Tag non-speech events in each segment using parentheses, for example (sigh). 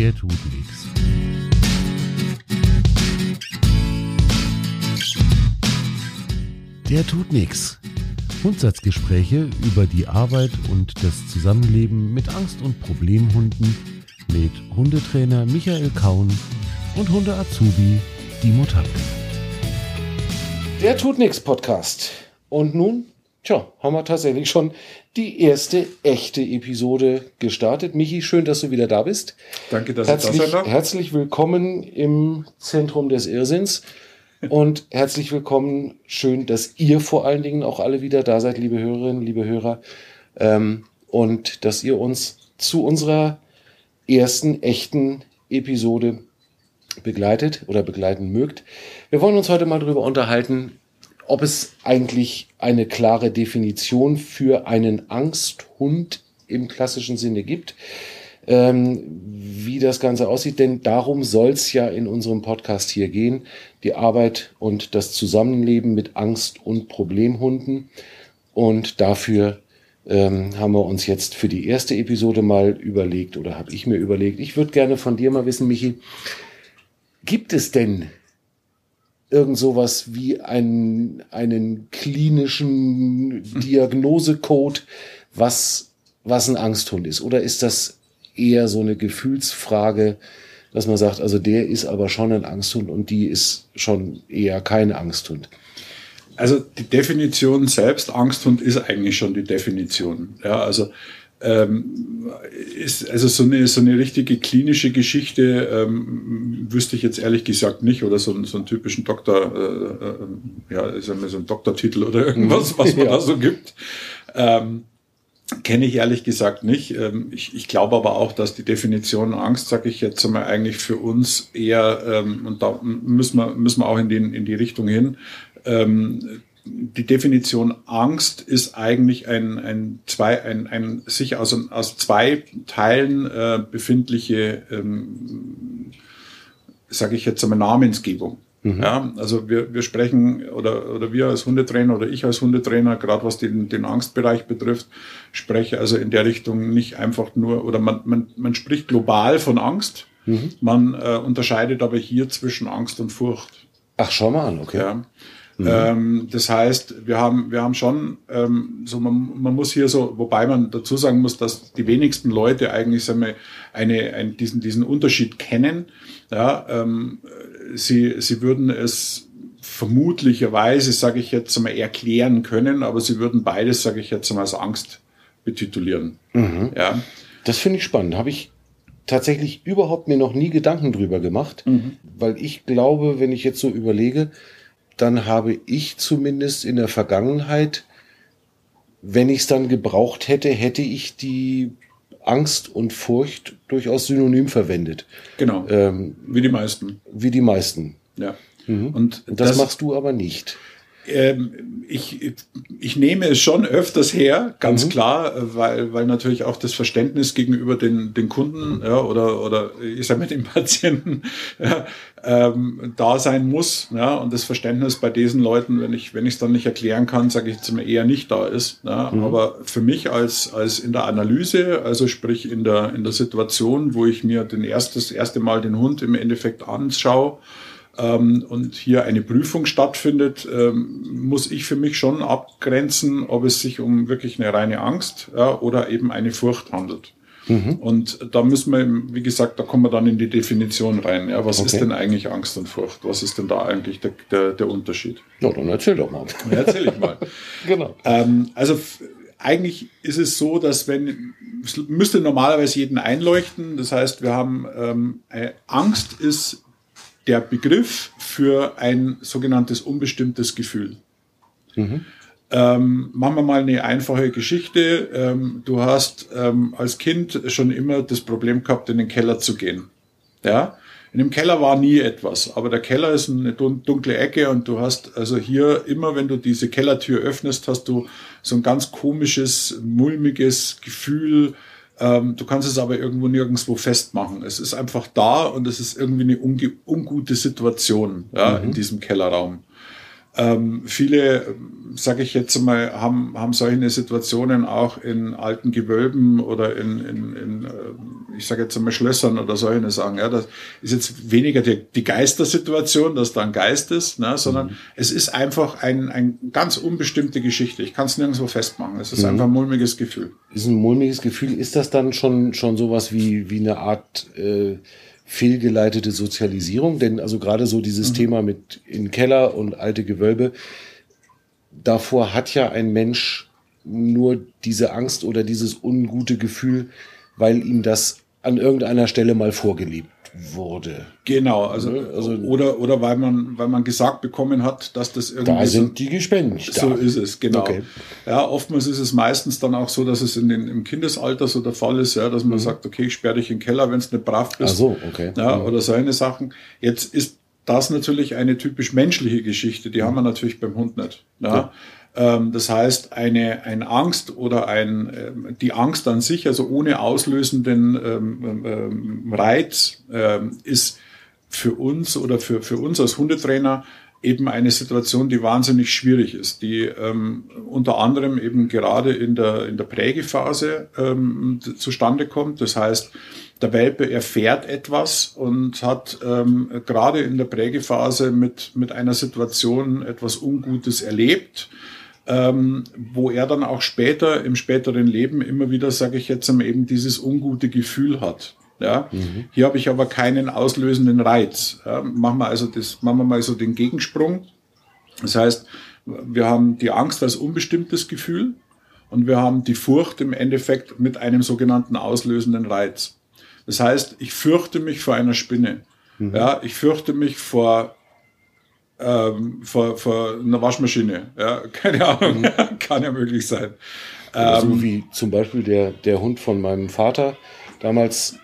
Der tut nichts. Der tut nichts. Grundsatzgespräche über die Arbeit und das Zusammenleben mit Angst- und Problemhunden mit Hundetrainer Michael Kaun und Hunde-Azubi Dimo Tapke. Der tut nichts Podcast. Und nun, tja, haben wir tatsächlich schon die erste echte Episode gestartet. Michi, schön, dass du wieder da bist. Danke, dass Herzlich, ich da sein darf. herzlich willkommen im Zentrum des Irrsinns. (laughs) Und herzlich willkommen. Schön, dass ihr vor allen Dingen auch alle wieder da seid, liebe Hörerinnen, liebe Hörer. Ähm, und dass ihr uns zu unserer ersten echten Episode begleitet oder begleiten mögt. Wir wollen uns heute mal darüber unterhalten, ob es eigentlich eine klare Definition für einen Angsthund im klassischen Sinne gibt, ähm, wie das Ganze aussieht, denn darum soll es ja in unserem Podcast hier gehen, die Arbeit und das Zusammenleben mit Angst- und Problemhunden. Und dafür ähm, haben wir uns jetzt für die erste Episode mal überlegt oder habe ich mir überlegt, ich würde gerne von dir mal wissen, Michi, gibt es denn irgend sowas wie einen, einen klinischen Diagnosecode, was, was ein Angsthund ist? Oder ist das eher so eine Gefühlsfrage, dass man sagt, also der ist aber schon ein Angsthund und die ist schon eher kein Angsthund? Also die Definition selbst, Angsthund ist eigentlich schon die Definition. Ja, also ähm, ist also so eine so eine richtige klinische Geschichte ähm, wüsste ich jetzt ehrlich gesagt nicht oder so, so einen typischen Doktor äh, äh, ja ist ja so ein Doktortitel oder irgendwas was man (laughs) Ja. da so gibt. Ähm, kenne ich ehrlich gesagt nicht. Ähm, ich, ich glaube aber auch dass die Definition Angst sage ich jetzt einmal eigentlich für uns eher ähm, und da müssen wir müssen wir auch in die in die Richtung hin ähm, die Definition Angst ist eigentlich ein, ein, zwei, ein, ein sich aus, aus zwei Teilen äh, befindliche, ähm, sage ich jetzt einmal, Namensgebung. Ja, also wir, wir sprechen oder, oder wir als Hundetrainer oder ich als Hundetrainer, gerade was den, den Angstbereich betrifft, spreche also in der Richtung nicht einfach nur, oder man, man, man spricht global von Angst, man äh, unterscheidet aber hier zwischen Angst und Furcht. Ach, schau mal an, okay. Ja. Ähm, das heißt, wir haben, wir haben schon, ähm, so man, man muss hier so, wobei man dazu sagen muss, dass die wenigsten Leute eigentlich sagen wir, eine, ein, diesen, diesen Unterschied kennen. Ja, ähm, sie, sie würden es vermutlicherweise, sage ich jetzt einmal, erklären können, aber sie würden beides, sage ich jetzt einmal, als Angst betitulieren. Ja. Das finde ich spannend. Habe ich tatsächlich überhaupt mir noch nie Gedanken drüber gemacht, weil ich glaube, wenn ich jetzt so überlege, dann habe ich zumindest in der Vergangenheit, wenn ich es dann gebraucht hätte, hätte ich die Angst und Furcht durchaus synonym verwendet, Genau. ähm, Wie die meisten. wie die meisten. Ja. Und Und das, machst du aber nicht. Ähm, ich, ich nehme es schon öfters her, ganz klar, äh, weil, weil natürlich auch das Verständnis gegenüber den, den Kunden ja, oder, oder ich sage mal den Patienten (laughs) ja, ähm, da sein muss. Ja, und das Verständnis bei diesen Leuten, wenn ich wenn ich es dann nicht erklären kann, sage ich jetzt mal eher nicht da ist. Ja, Aber für mich als, als in der Analyse, also sprich in der, in der Situation, wo ich mir den erst, das erste Mal den Hund im Endeffekt anschaue, ähm, und hier eine Prüfung stattfindet, ähm, muss ich für mich schon abgrenzen, ob es sich um wirklich eine reine Angst ja, oder eben eine Furcht handelt. Und da müssen wir, wie gesagt, da kommen wir dann in die Definition rein. Ja, was ist Okay. denn eigentlich Angst und Furcht? Was ist denn da eigentlich der, der, der Unterschied? Ja, dann erzähl doch mal. Ja, erzähl ich mal. (laughs) genau. Ähm, also eigentlich ist es so, dass wenn es müsste normalerweise jeden einleuchten. Das heißt, wir haben ähm, äh, Angst ist der Begriff für ein sogenanntes unbestimmtes Gefühl. Ähm, machen wir mal eine einfache Geschichte. Ähm, du hast ähm, als Kind schon immer das Problem gehabt, in den Keller zu gehen. Ja, in dem Keller war nie etwas, aber der Keller ist eine dun- dunkle Ecke und du hast also hier immer, wenn du diese Kellertür öffnest, hast du so ein ganz komisches, mulmiges Gefühl. Ähm, du kannst es aber irgendwo nirgendwo festmachen. Es ist einfach da und es ist irgendwie eine unge ungute Situation ja, in diesem Kellerraum. Ähm, viele, sage ich jetzt mal, haben, haben solche Situationen auch in alten Gewölben oder in, in, in, ähm, ich sage jetzt einmal Schlössern oder solche sagen. Ja, das ist jetzt weniger die, die Geistersituation, dass da ein Geist ist, ne, sondern mhm. es ist einfach ein, ein ganz unbestimmte Geschichte. Ich kann es nirgendwo festmachen. Es ist mhm. einfach ein mulmiges Gefühl. Ist ein mulmiges Gefühl. Ist das dann schon schon sowas wie wie eine Art äh, fehlgeleitete Sozialisierung? Denn also gerade so dieses mhm. Thema mit in Keller und alte Gewölbe, davor hat ja ein Mensch nur diese Angst oder dieses ungute Gefühl, weil ihm das an irgendeiner Stelle mal vorgelebt wurde. Genau, also, ne? also oder oder weil man weil man gesagt bekommen hat, dass das irgendwie da sind die Gespenster. So ist es, genau. Okay. Ja, oftmals ist es meistens dann auch so, dass es in den, im Kindesalter so der Fall ist, ja, dass man mhm. sagt, okay, ich sperre dich in den Keller, wenn es nicht brav bist. Ach so, okay. Ja, mhm. oder so eine Sachen. Jetzt ist das natürlich eine typisch menschliche Geschichte, die mhm. haben wir natürlich beim Hund nicht. Ja. ja. Ähm, das heißt, eine, eine Angst oder ein, ähm, die Angst an sich, also ohne auslösenden ähm, Reiz, ist für uns oder für, für uns als Hundetrainer eben eine Situation, die wahnsinnig schwierig ist, die ähm, unter anderem eben gerade in der, in der Prägephase ähm, zustande kommt. Das heißt, der Welpe erfährt etwas und hat ähm, gerade in der Prägephase mit, mit einer Situation etwas Ungutes erlebt ähm, wo er dann auch später im späteren Leben immer wieder, sage ich jetzt eben dieses ungute Gefühl hat. Ja, mhm. hier habe ich aber keinen auslösenden Reiz. Ja, machen wir also das, machen wir mal so den Gegensprung. Das heißt, wir haben die Angst als unbestimmtes Gefühl und wir haben die Furcht im Endeffekt mit einem sogenannten auslösenden Reiz. Das heißt, ich fürchte mich vor einer Spinne. Mhm. Ja, ich fürchte mich vor ähm, vor, vor einer Waschmaschine. Ja, (laughs) keine Ahnung, mhm. kann ja möglich sein. Ähm, so wie zum Beispiel der, der Hund von meinem Vater damals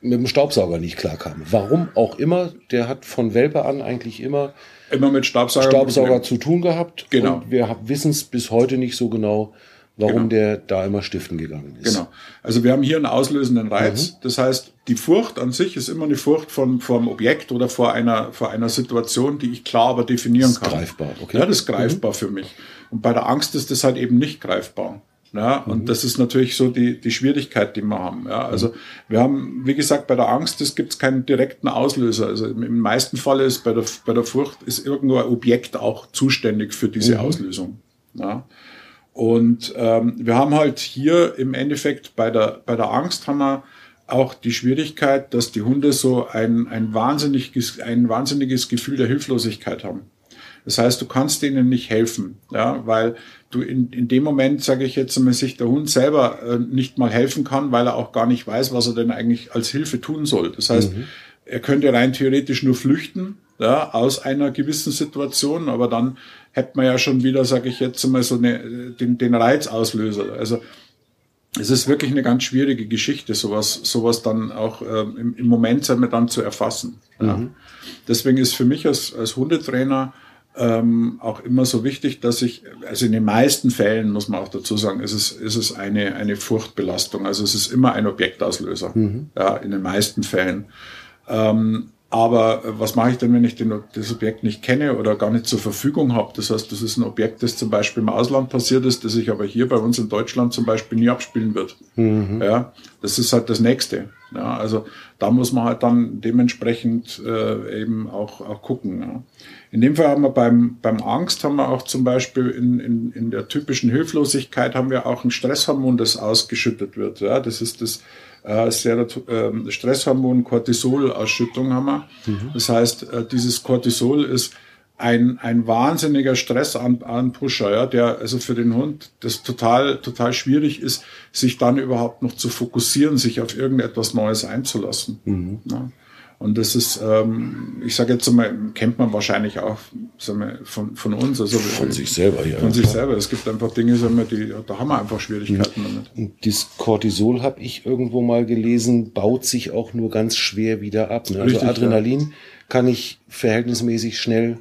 mit dem Staubsauger nicht klarkam. Warum auch immer, der hat von Welpe an eigentlich immer, immer mit Staubsauger, Staubsauger zu tun gehabt. Genau. Und wir wissen es bis heute nicht so genau, warum genau. der da immer stiften gegangen ist. Genau. Also wir haben hier einen auslösenden Reiz. Mhm. Das heißt, die Furcht an sich ist immer eine Furcht von, vom Objekt oder vor einer, vor einer Situation, die ich klar aber definieren das ist kann. Greifbar, okay. Ja, das ist greifbar mhm. für mich. Und bei der Angst ist das halt eben nicht greifbar. Ja, und mhm. das ist natürlich so die, die Schwierigkeit, die wir haben. Ja, also mhm. wir haben, wie gesagt, bei der Angst, es gibt keinen direkten Auslöser. Also im meisten Fall ist bei der, bei der Furcht ist irgendwo ein Objekt auch zuständig für diese mhm. Auslösung. Ja. Und ähm, wir haben halt hier im Endeffekt bei der, bei der Angst haben wir auch die Schwierigkeit, dass die Hunde so ein, ein, wahnsinniges, ein wahnsinniges Gefühl der Hilflosigkeit haben. Das heißt, du kannst denen nicht helfen, ja, weil du in, in dem Moment, sage ich jetzt, wenn sich der Hund selber äh, nicht mal helfen kann, weil er auch gar nicht weiß, was er denn eigentlich als Hilfe tun soll. Das heißt, mhm. Er könnte rein theoretisch nur flüchten, ja, aus einer gewissen Situation, aber dann hätte man ja schon wieder, sage ich jetzt mal, so eine, den, den Reizauslöser. Also es ist wirklich eine ganz schwierige Geschichte, sowas, sowas dann auch ähm, im, im Moment wir dann zu erfassen. Ja. Mhm. Deswegen ist für mich als, als Hundetrainer ähm, auch immer so wichtig, dass ich, also in den meisten Fällen muss man auch dazu sagen, ist es, ist es eine, eine Furchtbelastung. Also es ist immer ein Objektauslöser. Mhm. Ja, in den meisten Fällen. Ähm, aber äh, was mache ich denn, wenn ich den, das Objekt nicht kenne oder gar nicht zur Verfügung habe? Das heißt, das ist ein Objekt, das zum Beispiel im Ausland passiert ist, das sich aber hier bei uns in Deutschland zum Beispiel nie abspielen wird. Mhm. Ja, das ist halt das Nächste. Ja, also da muss man halt dann dementsprechend äh, eben auch, auch gucken. Ja. In dem Fall haben wir beim, beim Angst haben wir auch zum Beispiel in, in, in der typischen Hilflosigkeit haben wir auch ein Stresshormon, das ausgeschüttet wird. Ja, das ist das äh, äh, Stresshormon Cortisol-Ausschüttung haben wir. Mhm. Das heißt, äh, dieses Cortisol ist ein, ein wahnsinniger Stressanpusher, ja, der also für den Hund das total, total schwierig ist, sich dann überhaupt noch zu fokussieren, sich auf irgendetwas Neues einzulassen. Mhm. Ja. Und das ist, ähm, ich sage jetzt mal, kennt man wahrscheinlich auch wir, von, von uns. Also von sich selber, ja. Von sich selber. Es gibt einfach Dinge, sagen wir, die, da haben wir einfach Schwierigkeiten mhm. damit. Und das Cortisol habe ich irgendwo mal gelesen, baut sich auch nur ganz schwer wieder ab. Ne? Also Richtig, Adrenalin ja. kann ich verhältnismäßig schnell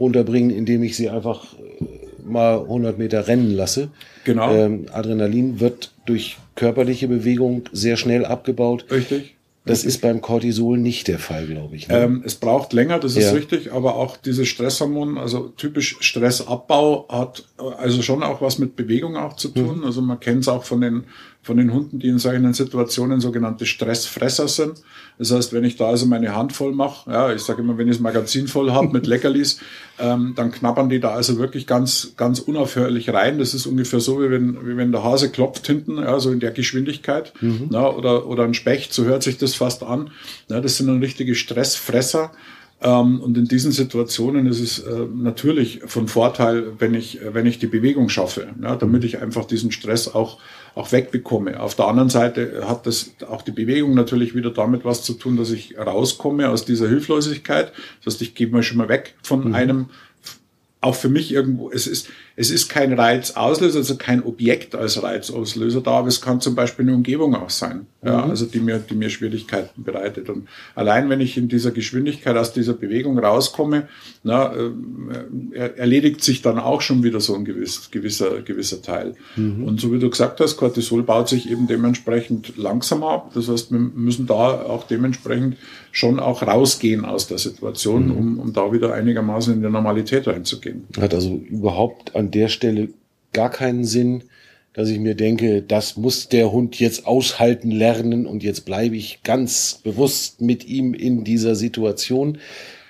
runterbringen, indem ich sie einfach äh, mal 100 Meter rennen lasse. Genau. Ähm, Adrenalin wird durch körperliche Bewegung sehr schnell abgebaut. Richtig Das ist beim Cortisol nicht der Fall, glaube ich. Ne? Ähm, es braucht länger, das ist ja. richtig, aber auch dieses Stresshormon, also typisch Stressabbau hat also schon auch was mit Bewegung auch zu tun. Mhm. Also man kennt es auch von den von den Hunden, die in solchen Situationen sogenannte Stressfresser sind. Das heißt, wenn ich da also meine Hand voll mache, ja, ich sage immer, wenn ich das Magazin voll habe mit Leckerlis, (laughs) ähm, dann knabbern die da also wirklich ganz, ganz unaufhörlich rein. Das ist ungefähr so, wie wenn, wie wenn der Hase klopft hinten, ja, so in der Geschwindigkeit, mhm. ja, oder, oder ein Specht, so hört sich das fast an. Ja, das sind dann richtige Stressfresser. Ähm, und in diesen Situationen ist es äh, natürlich von Vorteil, wenn ich, wenn ich die Bewegung schaffe, ja, damit ich einfach diesen Stress auch, auch wegbekomme. Auf der anderen Seite hat das auch die Bewegung natürlich wieder damit was zu tun, dass ich rauskomme aus dieser Hilflosigkeit. Das heißt, ich gehe mal schon mal weg von mhm. einem auch für mich irgendwo, es ist, es ist kein Reizauslöser, also kein Objekt als Reizauslöser da, aber es kann zum Beispiel eine Umgebung auch sein, mhm. ja, also die mir, die mir Schwierigkeiten bereitet. Und allein wenn ich in dieser Geschwindigkeit aus dieser Bewegung rauskomme, na, äh, erledigt sich dann auch schon wieder so ein gewiss, gewisser, gewisser Teil. Mhm. Und so wie du gesagt hast, Cortisol baut sich eben dementsprechend langsamer ab. Das heißt, wir müssen da auch dementsprechend schon auch rausgehen aus der Situation, mhm. um, um da wieder einigermaßen in die Normalität reinzugehen. Hat also überhaupt an der Stelle gar keinen Sinn, dass ich mir denke, das muss der Hund jetzt aushalten lernen und jetzt bleibe ich ganz bewusst mit ihm in dieser Situation.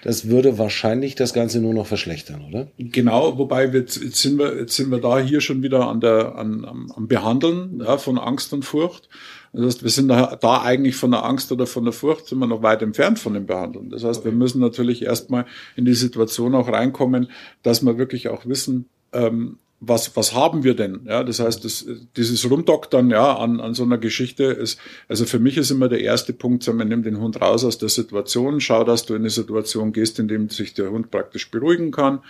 Das würde wahrscheinlich das Ganze nur noch verschlechtern, oder? Genau, wobei wir, jetzt, sind wir, jetzt sind wir da hier schon wieder an der, an, am, Behandeln ja, von Angst und Furcht. Das heißt, wir sind da, da eigentlich von der Angst oder von der Furcht sind wir noch weit entfernt von dem Behandeln. Das heißt, wir müssen natürlich erstmal in die Situation auch reinkommen, dass wir wirklich auch wissen, ähm, was, was haben wir denn? Ja, das heißt, das, dieses Rumdoktern ja, an, an so einer Geschichte ist, also für mich ist immer der erste Punkt, so, man nimmt den Hund raus aus der Situation, schau, dass du in eine Situation gehst, in dem sich der Hund praktisch beruhigen kann,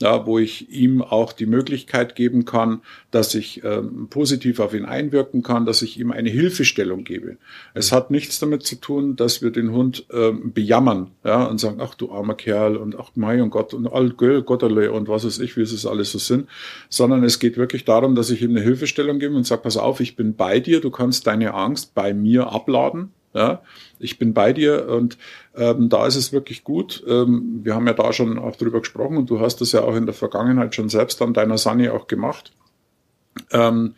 ja, wo ich ihm auch die Möglichkeit geben kann, dass ich ähm, positiv auf ihn einwirken kann, dass ich ihm eine Hilfestellung gebe. Es hat nichts damit zu tun, dass wir den Hund ähm, bejammern ja, und sagen, ach du armer Kerl und ach mein Gott und all Gotterle und was weiß ich, wie es alles so sind sondern es geht wirklich darum, dass ich ihm eine Hilfestellung gebe und sage, pass auf, ich bin bei dir, du kannst deine Angst bei mir abladen. Ja, ich bin bei dir und ähm, da ist es wirklich gut. Ähm, wir haben ja da schon auch drüber gesprochen und du hast das ja auch in der Vergangenheit schon selbst an deiner Sani auch gemacht. Ähm,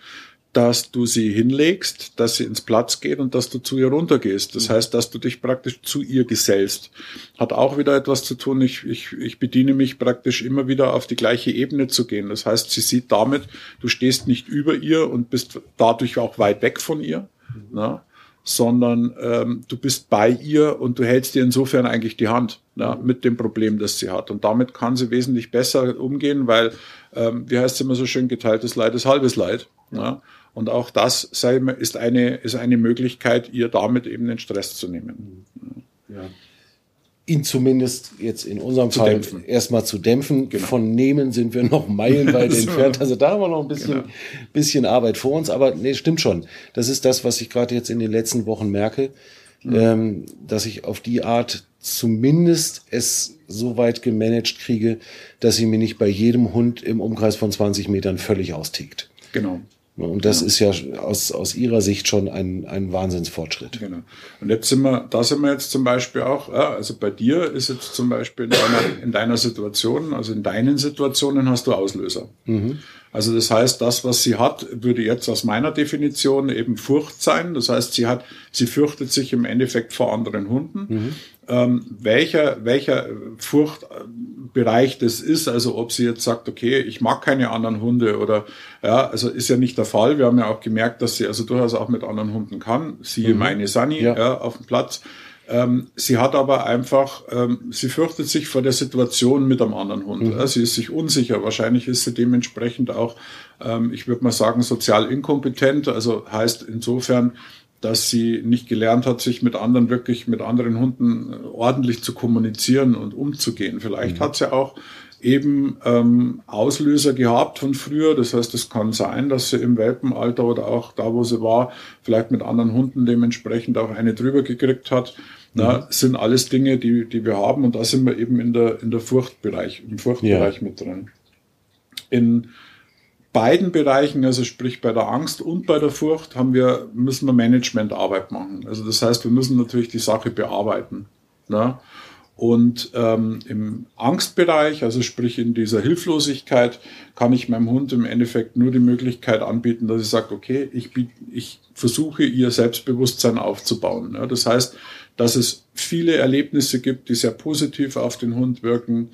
dass du sie hinlegst, dass sie ins Platz geht und dass du zu ihr runtergehst. Das mhm. heißt, dass du dich praktisch zu ihr gesellst. Hat auch wieder etwas zu tun. Ich, ich, ich bediene mich praktisch immer wieder auf die gleiche Ebene zu gehen. Das heißt, sie sieht damit, du stehst nicht über ihr und bist dadurch auch weit weg von ihr, mhm. na, sondern ähm, du bist bei ihr und du hältst ihr insofern eigentlich die Hand na, mhm. mit dem Problem, das sie hat. Und damit kann sie wesentlich besser umgehen, weil, ähm, wie heißt es immer so schön, geteiltes Leid ist halbes Leid. Na? Und auch das ist eine, ist eine Möglichkeit, ihr damit eben den Stress zu nehmen. Ja. Ihn zumindest jetzt in unserem zu Fall dämpfen. erstmal zu dämpfen. Genau. Von nehmen sind wir noch meilenweit (laughs) entfernt. Also da haben wir noch ein bisschen, genau. bisschen Arbeit vor uns. Aber nee, stimmt schon. Das ist das, was ich gerade jetzt in den letzten Wochen merke, mhm. ähm, dass ich auf die Art zumindest es so weit gemanagt kriege, dass sie mir nicht bei jedem Hund im Umkreis von 20 Metern völlig austickt. Genau. Und das ja. ist ja aus, aus Ihrer Sicht schon ein, ein Wahnsinnsfortschritt. Genau. Und jetzt sind wir, da sind wir jetzt zum Beispiel auch, ja, also bei dir ist jetzt zum Beispiel in deiner, in deiner Situation, also in deinen Situationen hast du Auslöser. Mhm. Also das heißt, das, was sie hat, würde jetzt aus meiner Definition eben Furcht sein. Das heißt, sie hat, sie fürchtet sich im Endeffekt vor anderen Hunden. Mhm. Ähm, welcher, welcher Furchtbereich das ist, also ob sie jetzt sagt, okay, ich mag keine anderen Hunde oder ja, also ist ja nicht der Fall. Wir haben ja auch gemerkt, dass sie also durchaus auch mit anderen Hunden kann. Siehe mhm. meine Sunny ja. ja. auf dem Platz. Ähm, sie hat aber einfach, ähm, sie fürchtet sich vor der Situation mit einem anderen Hund. Mhm. sie ist sich unsicher. Wahrscheinlich ist sie dementsprechend auch, ähm, ich würde mal sagen, sozial inkompetent. Also heißt insofern, dass sie nicht gelernt hat, sich mit anderen wirklich, mit anderen Hunden äh, ordentlich zu kommunizieren und umzugehen. Vielleicht mhm. hat sie auch eben ähm, Auslöser gehabt von früher. Das heißt, es kann sein, dass sie im Welpenalter oder auch da, wo sie war, vielleicht mit anderen Hunden dementsprechend auch eine drüber gekriegt hat. Mhm. Na, sind alles Dinge, die, die wir haben und da sind wir eben in der, in der Furchtbereich, im Furchtbereich ja. mit drin. In beiden Bereichen, also sprich bei der Angst und bei der Furcht, haben wir, müssen wir Managementarbeit machen. Also das heißt, wir müssen natürlich die Sache bearbeiten. Ne? Und ähm, im Angstbereich, also sprich in dieser Hilflosigkeit, kann ich meinem Hund im Endeffekt nur die Möglichkeit anbieten, dass ich sage, okay, ich, ich versuche ihr Selbstbewusstsein aufzubauen. Ja, das heißt, dass es viele Erlebnisse gibt, die sehr positiv auf den Hund wirken,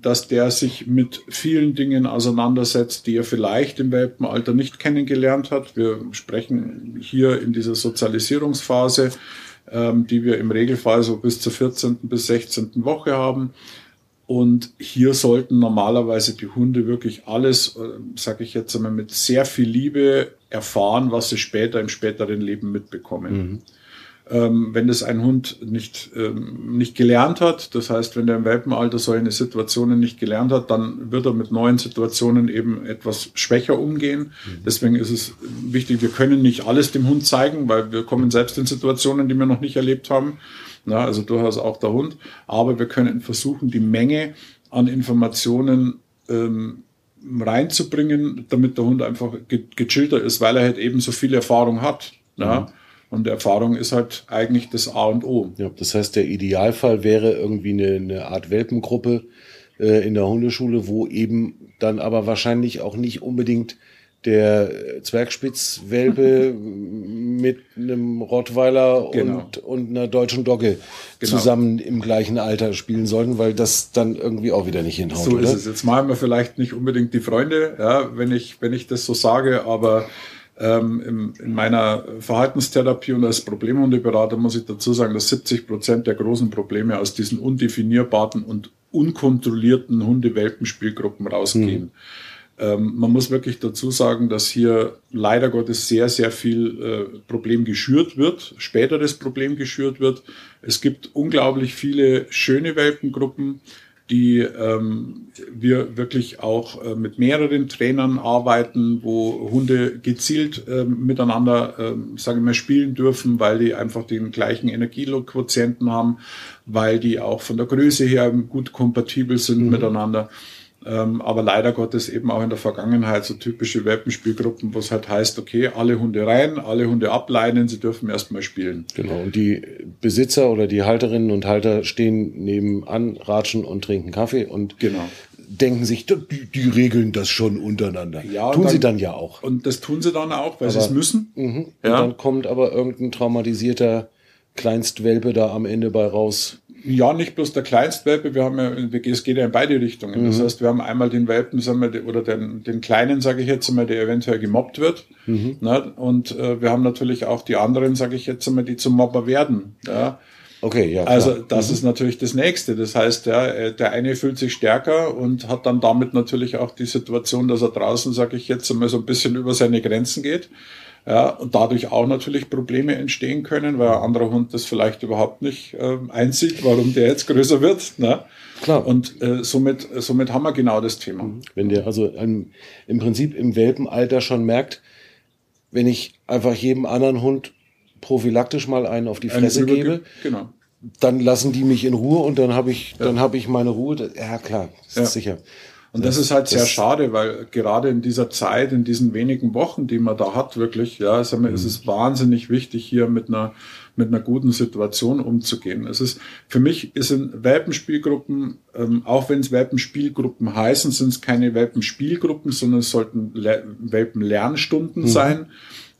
dass der sich mit vielen Dingen auseinandersetzt, die er vielleicht im Welpenalter nicht kennengelernt hat. Wir sprechen hier in dieser Sozialisierungsphase ähm, die wir im Regelfall so bis zur 14. bis 16. Woche haben. Und hier sollten normalerweise die Hunde wirklich alles, äh, sage ich jetzt einmal, mit sehr viel Liebe erfahren, was sie später im späteren Leben mitbekommen. Mhm ähm, wenn das ein Hund nicht, ähm, nicht gelernt hat, das heißt, wenn er im Welpenalter solche Situationen nicht gelernt hat, dann wird er mit neuen Situationen eben etwas schwächer umgehen. Mhm. Deswegen ist es wichtig, wir können nicht alles dem Hund zeigen, weil wir kommen selbst in Situationen, die wir noch nicht erlebt haben. Na, also durchaus auch der Hund. Aber wir können versuchen, die Menge an Informationen ähm, reinzubringen, damit der Hund einfach gechillter ist, weil er halt eben so viel Erfahrung hat. Ja? Mhm. Und Erfahrung ist halt eigentlich das A und O. Ja, das heißt, der Idealfall wäre irgendwie eine, eine Art Welpengruppe äh, in der Hundeschule, wo eben dann aber wahrscheinlich auch nicht unbedingt der Zwergspitzwelpe (laughs) mit einem Rottweiler genau. und, und einer deutschen Dogge genau. zusammen im gleichen Alter spielen sollten, weil das dann irgendwie auch wieder nicht hinhaut. So oder? ist es. Jetzt malen wir vielleicht nicht unbedingt die Freunde, ja, wenn ich, wenn ich das so sage, aber ähm, in, in meiner Verhaltenstherapie und als Problemhundeberater muss ich dazu sagen, dass 70 Prozent der großen Probleme aus diesen undefinierbaren und unkontrollierten Hunde-Welpenspielgruppen rausgehen. Mhm. Ähm, man muss wirklich dazu sagen, dass hier leider Gottes sehr, sehr viel äh, Problem geschürt wird, späteres Problem geschürt wird. Es gibt unglaublich viele schöne Welpengruppen die ähm, wir wirklich auch äh, mit mehreren Trainern arbeiten, wo Hunde gezielt äh, miteinander, äh, sagen wir, spielen dürfen, weil die einfach den gleichen Energiequotienten haben, weil die auch von der Größe her gut kompatibel sind mhm. miteinander. Ähm, aber leider Gottes eben auch in der Vergangenheit so typische Welpenspielgruppen, wo es halt heißt, okay, alle Hunde rein, alle Hunde ableinen, sie dürfen erstmal spielen. Genau, und die Besitzer oder die Halterinnen und Halter stehen nebenan, ratschen und trinken Kaffee und genau. denken sich, die, die regeln das schon untereinander. Ja, tun dann, sie dann ja auch. Und das tun sie dann auch, weil sie es müssen. Mh, ja. Und dann kommt aber irgendein traumatisierter Kleinstwelpe da am Ende bei raus, ja, nicht bloß der Kleinstwelpe, wir haben ja, es geht ja in beide Richtungen. Mhm. Das heißt, wir haben einmal den Welpen, sagen wir, oder den, den Kleinen, sage ich jetzt einmal, der eventuell gemobbt wird. Mhm. Ne? Und äh, wir haben natürlich auch die anderen, sage ich jetzt einmal, die zum Mobber werden. Ja? Okay, ja. Klar. Also das mhm. ist natürlich das Nächste. Das heißt, ja, äh, der eine fühlt sich stärker und hat dann damit natürlich auch die Situation, dass er draußen, sage ich jetzt einmal, so ein bisschen über seine Grenzen geht ja, und dadurch auch natürlich Probleme entstehen können, weil ein anderer Hund das vielleicht überhaupt nicht äh, einsieht, warum der jetzt größer wird. Ne? Klar. Und äh, somit, somit haben wir genau das Thema. Mhm. Wenn der also im, im Prinzip im Welpenalter schon merkt, wenn ich einfach jedem anderen Hund prophylaktisch mal einen auf die Fresse gebe, genau. dann lassen die mich in Ruhe und dann habe ich, ja. dann habe ich meine Ruhe. Ja klar, ist ja. sicher. Und das, das ist halt sehr schade, weil gerade in dieser Zeit, in diesen wenigen Wochen, die man da hat, wirklich, ja, sagen wir, mhm. es ist wahnsinnig wichtig, hier mit einer, mit einer guten Situation umzugehen. Es ist, für mich ist in Welpenspielgruppen, ähm, auch wenn es Welpenspielgruppen heißen, sind es keine Welpenspielgruppen, sondern es sollten Le Welpenlernstunden mhm. sein.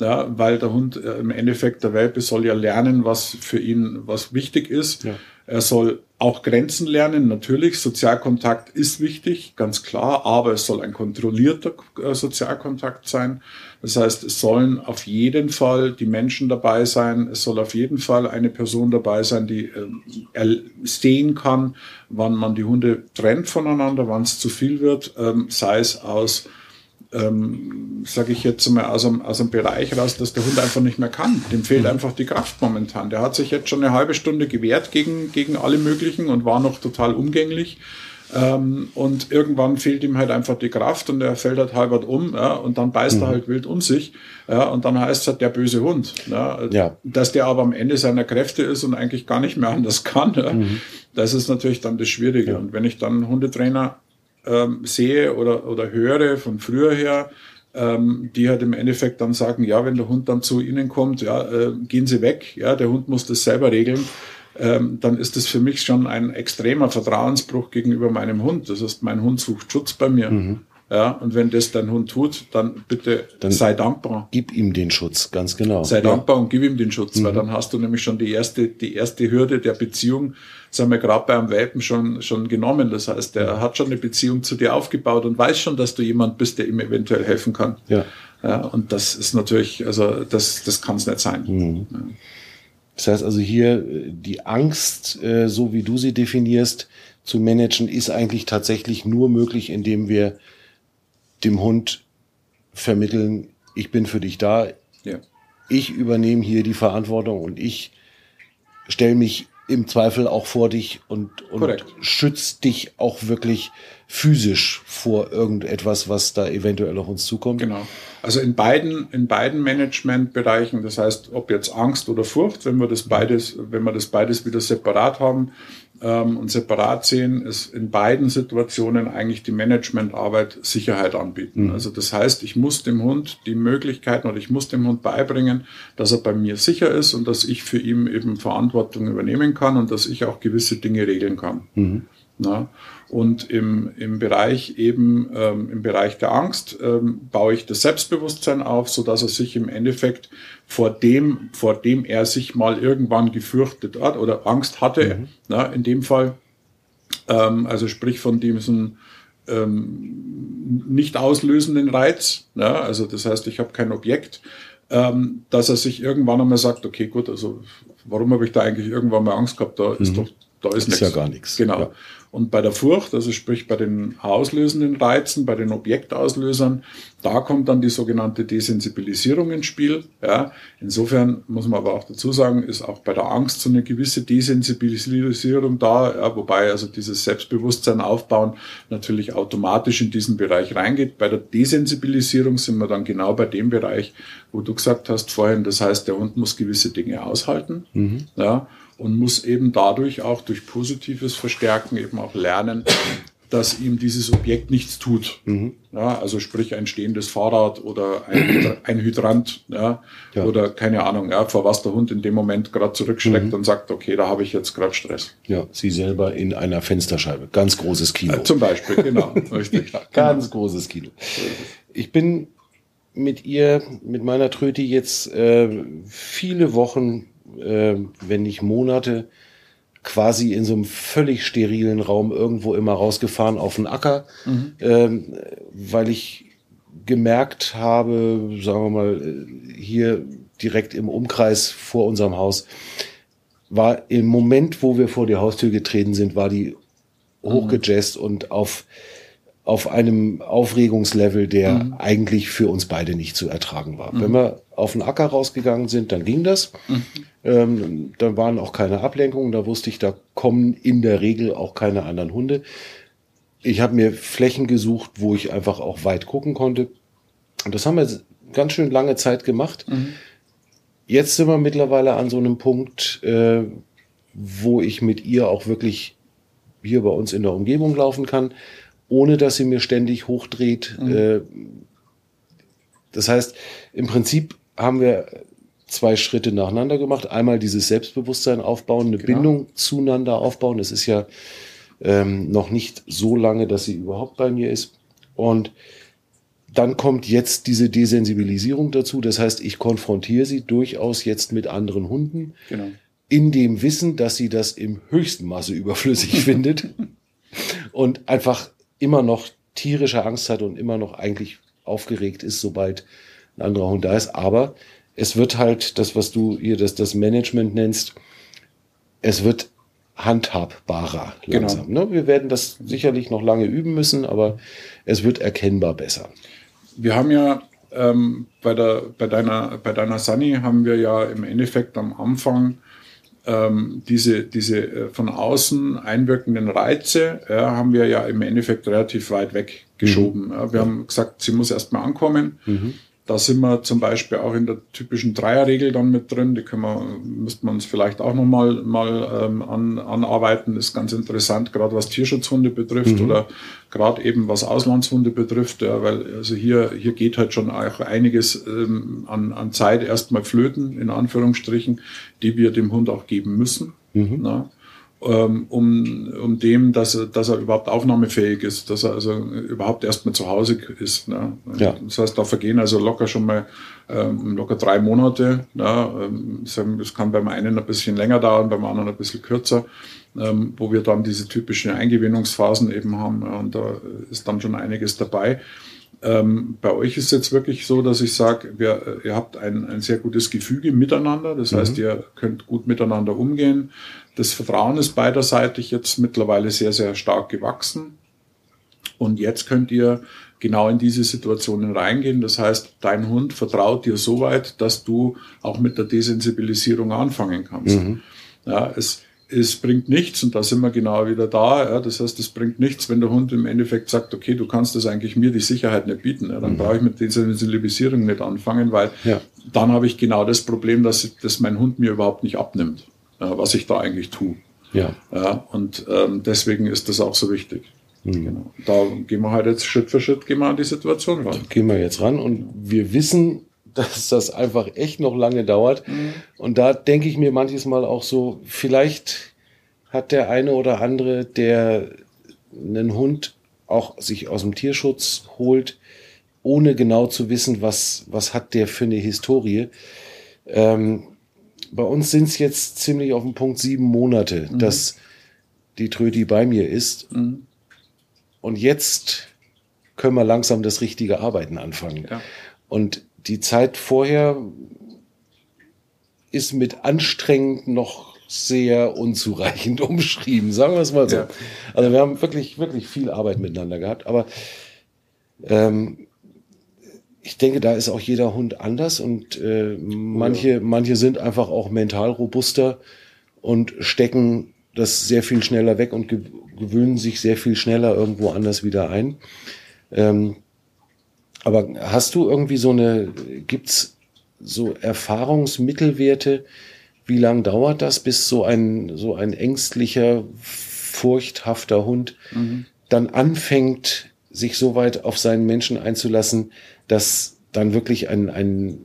Ja, weil der Hund äh, im Endeffekt, der Welpe soll ja lernen, was für ihn, was wichtig ist. Ja. Er soll auch Grenzen lernen. Natürlich, Sozialkontakt ist wichtig, ganz klar, aber es soll ein kontrollierter äh, Sozialkontakt sein. Das heißt, es sollen auf jeden Fall die Menschen dabei sein. Es soll auf jeden Fall eine Person dabei sein, die äh, sehen kann, wann man die Hunde trennt voneinander, wann es zu viel wird, ähm, sei es aus ähm, sage ich jetzt mal, aus einem, aus einem Bereich raus, dass der Hund einfach nicht mehr kann. Dem fehlt mhm. einfach die Kraft momentan. Der hat sich jetzt schon eine halbe Stunde gewehrt gegen, gegen alle möglichen und war noch total umgänglich. Ähm, und irgendwann fehlt ihm halt einfach die Kraft und er fällt halt halbert um ja, und dann beißt mhm. er halt wild um sich ja, und dann heißt es halt der böse Hund. Ja, ja. Dass der aber am Ende seiner Kräfte ist und eigentlich gar nicht mehr anders kann, ja, mhm. das ist natürlich dann das Schwierige. Und wenn ich dann Hundetrainer ähm, sehe oder, oder höre von früher her, ähm, die halt im Endeffekt dann sagen, ja, wenn der Hund dann zu ihnen kommt, ja, äh, gehen sie weg, ja, der Hund muss das selber regeln, ähm, dann ist das für mich schon ein extremer Vertrauensbruch gegenüber meinem Hund. Das heißt, mein Hund sucht Schutz bei mir. Mhm. Ja, und wenn das dein Hund tut, dann bitte dann sei dankbar. Gib ihm den Schutz, ganz genau. Sei ja. dankbar und gib ihm den Schutz, mhm. weil dann hast du nämlich schon die erste, die erste Hürde der Beziehung, sagen wir gerade bei einem Welpen schon, schon genommen. Das heißt, der hat schon eine Beziehung zu dir aufgebaut und weiß schon, dass du jemand bist, der ihm eventuell helfen kann. Ja. Ja, und das ist natürlich, also das, das kann es nicht sein. Mhm. Ja. Das heißt also hier, die Angst, äh, so wie du sie definierst, zu managen, ist eigentlich tatsächlich nur möglich, indem wir dem Hund vermitteln, ich bin für dich da, ja. ich übernehme hier die Verantwortung und ich stelle mich im Zweifel auch vor dich und, und schützt dich auch wirklich physisch vor irgendetwas, was da eventuell auf uns zukommt. Genau. Also in beiden, in beiden Managementbereichen, das heißt, ob jetzt Angst oder Furcht, wenn wir das beides, wenn wir das beides wieder separat haben, ähm, und separat sehen, ist in beiden Situationen eigentlich die Managementarbeit Sicherheit anbieten. Mhm. Also das heißt, ich muss dem Hund die Möglichkeiten oder ich muss dem Hund beibringen, dass er bei mir sicher ist und dass ich für ihn eben Verantwortung übernehmen kann und dass ich auch gewisse Dinge regeln kann. Mhm. Na? Und im, im Bereich eben, ähm, im Bereich der Angst, ähm, baue ich das Selbstbewusstsein auf, so dass er sich im Endeffekt vor dem, vor dem er sich mal irgendwann gefürchtet hat oder Angst hatte, mhm. na, in dem Fall, ähm, also sprich von diesem ähm, nicht auslösenden Reiz, na, also das heißt, ich habe kein Objekt, ähm, dass er sich irgendwann einmal sagt, okay, gut, also warum habe ich da eigentlich irgendwann mal Angst gehabt? Da ist mhm. doch, da ist, ist nichts. ja gar nichts. Genau. Ja. Und bei der Furcht, also sprich bei den auslösenden Reizen, bei den Objektauslösern, da kommt dann die sogenannte Desensibilisierung ins Spiel. Ja, insofern muss man aber auch dazu sagen, ist auch bei der Angst so eine gewisse Desensibilisierung da, ja, wobei also dieses Selbstbewusstsein aufbauen natürlich automatisch in diesen Bereich reingeht. Bei der Desensibilisierung sind wir dann genau bei dem Bereich, wo du gesagt hast vorhin, das heißt, der Hund muss gewisse Dinge aushalten. Mhm. Ja, und muss eben dadurch auch durch positives Verstärken eben auch lernen, dass ihm dieses Objekt nichts tut. Mhm. Ja, also sprich ein stehendes Fahrrad oder ein, (clears throat) ein Hydrant ja, ja, oder keine Ahnung, ja, vor was der Hund in dem Moment gerade zurückschreckt mhm. und sagt, okay, da habe ich jetzt gerade Stress. Ja, sie selber in einer Fensterscheibe. Ganz großes Kino. Ja, zum Beispiel, genau. (laughs) Richtig. Ganz genau. großes Kino. Ich bin mit ihr, mit meiner Tröti jetzt äh, viele Wochen äh, wenn nicht Monate, quasi in so einem völlig sterilen Raum irgendwo immer rausgefahren auf den Acker, mhm. ähm, weil ich gemerkt habe, sagen wir mal, hier direkt im Umkreis vor unserem Haus, war im Moment, wo wir vor die Haustür getreten sind, war die hochgejazzt mhm. und auf auf einem Aufregungslevel, der mhm. eigentlich für uns beide nicht zu ertragen war. Mhm. Wenn wir auf den Acker rausgegangen sind, dann ging das. Mhm. Ähm, dann waren auch keine Ablenkungen. Da wusste ich, da kommen in der Regel auch keine anderen Hunde. Ich habe mir Flächen gesucht, wo ich einfach auch weit gucken konnte. Und das haben wir ganz schön lange Zeit gemacht. Mhm. Jetzt sind wir mittlerweile an so einem Punkt, äh, wo ich mit ihr auch wirklich hier bei uns in der Umgebung laufen kann ohne dass sie mir ständig hochdreht. Mhm. Äh, das heißt, im Prinzip haben wir zwei Schritte nacheinander gemacht. Einmal dieses Selbstbewusstsein aufbauen, eine genau. Bindung zueinander aufbauen. Das ist ja ähm, noch nicht so lange, dass sie überhaupt bei mir ist. Und dann kommt jetzt diese Desensibilisierung dazu. Das heißt, ich konfrontiere sie durchaus jetzt mit anderen Hunden. Genau. In dem Wissen, dass sie das im höchsten Maße überflüssig (laughs) findet. Und einfach immer noch tierische Angst hat und immer noch eigentlich aufgeregt ist, sobald ein anderer Hund da ist. Aber es wird halt das, was du hier das, das Management nennst, es wird handhabbarer langsam. Genau. Ne? Wir werden das sicherlich noch lange üben müssen, aber es wird erkennbar besser. Wir haben ja ähm, bei, der, bei, deiner, bei deiner Sunny haben wir ja im Endeffekt am Anfang ähm, diese, diese äh, von außen einwirkenden Reize ja, haben wir ja im Endeffekt relativ weit weggeschoben. Mhm. Ja, wir haben gesagt, sie muss erstmal ankommen. Mhm. Da sind wir zum Beispiel auch in der typischen Dreierregel dann mit drin. Die können wir, müsste man uns vielleicht auch nochmal mal, ähm, an, anarbeiten. Das ist ganz interessant, gerade was Tierschutzhunde betrifft mhm. oder gerade eben was Auslandshunde betrifft. Ja, weil also hier, hier geht halt schon auch einiges ähm, an, an Zeit erstmal flöten, in Anführungsstrichen, die wir dem Hund auch geben müssen. Mhm. Na? Ähm, um, um dem, dass er, dass er überhaupt aufnahmefähig ist, dass er also überhaupt erstmal zu Hause ist. Ne? Ja. Das heißt, da vergehen also locker schon mal ähm, locker drei Monate. Ne? Ähm, das kann beim einen ein bisschen länger dauern, beim anderen ein bisschen kürzer, ähm, wo wir dann diese typischen Eingewinnungsphasen eben haben. Ja? Und da ist dann schon einiges dabei. Ähm, bei euch ist es jetzt wirklich so, dass ich sage, ihr habt ein, ein sehr gutes Gefüge miteinander. Das mhm. heißt, ihr könnt gut miteinander umgehen. Das Vertrauen ist beiderseitig jetzt mittlerweile sehr, sehr stark gewachsen. Und jetzt könnt ihr genau in diese Situationen reingehen. Das heißt, dein Hund vertraut dir so weit, dass du auch mit der Desensibilisierung anfangen kannst. Mhm. Ja, es, es bringt nichts, und da sind wir genau wieder da. Ja, das heißt, es bringt nichts, wenn der Hund im Endeffekt sagt, okay, du kannst das eigentlich mir die Sicherheit nicht bieten. Ja, dann mhm. brauche ich mit Desensibilisierung nicht anfangen, weil ja. dann habe ich genau das Problem, dass, dass mein Hund mir überhaupt nicht abnimmt was ich da eigentlich tue. Ja. ja und ähm, deswegen ist das auch so wichtig. Mhm. Genau. Da gehen wir halt jetzt Schritt für Schritt gehen wir an die Situation ran. Da gehen wir jetzt ran und wir wissen, (laughs) dass das einfach echt noch lange dauert. Mhm. Und da denke ich mir manches Mal auch so, vielleicht hat der eine oder andere, der einen Hund auch sich aus dem Tierschutz holt, ohne genau zu wissen, was, was hat der für eine Historie, ähm, bei uns sind es jetzt ziemlich auf dem Punkt sieben Monate, mhm. dass die Trödi bei mir ist. Mhm. Und jetzt können wir langsam das richtige Arbeiten anfangen. Ja. Und die Zeit vorher ist mit anstrengend noch sehr unzureichend (laughs) umschrieben, sagen wir es mal so. Ja. Also wir haben wirklich, wirklich viel Arbeit miteinander gehabt, aber ähm, ich denke, da ist auch jeder Hund anders und äh, manche, ja. manche sind einfach auch mental robuster und stecken das sehr viel schneller weg und ge gewöhnen sich sehr viel schneller irgendwo anders wieder ein. Ähm, aber hast du irgendwie so eine, gibt's so Erfahrungsmittelwerte? Wie lang dauert das, bis so ein, so ein ängstlicher, furchthafter Hund mhm. dann anfängt, sich so weit auf seinen Menschen einzulassen, dass dann wirklich ein, ein,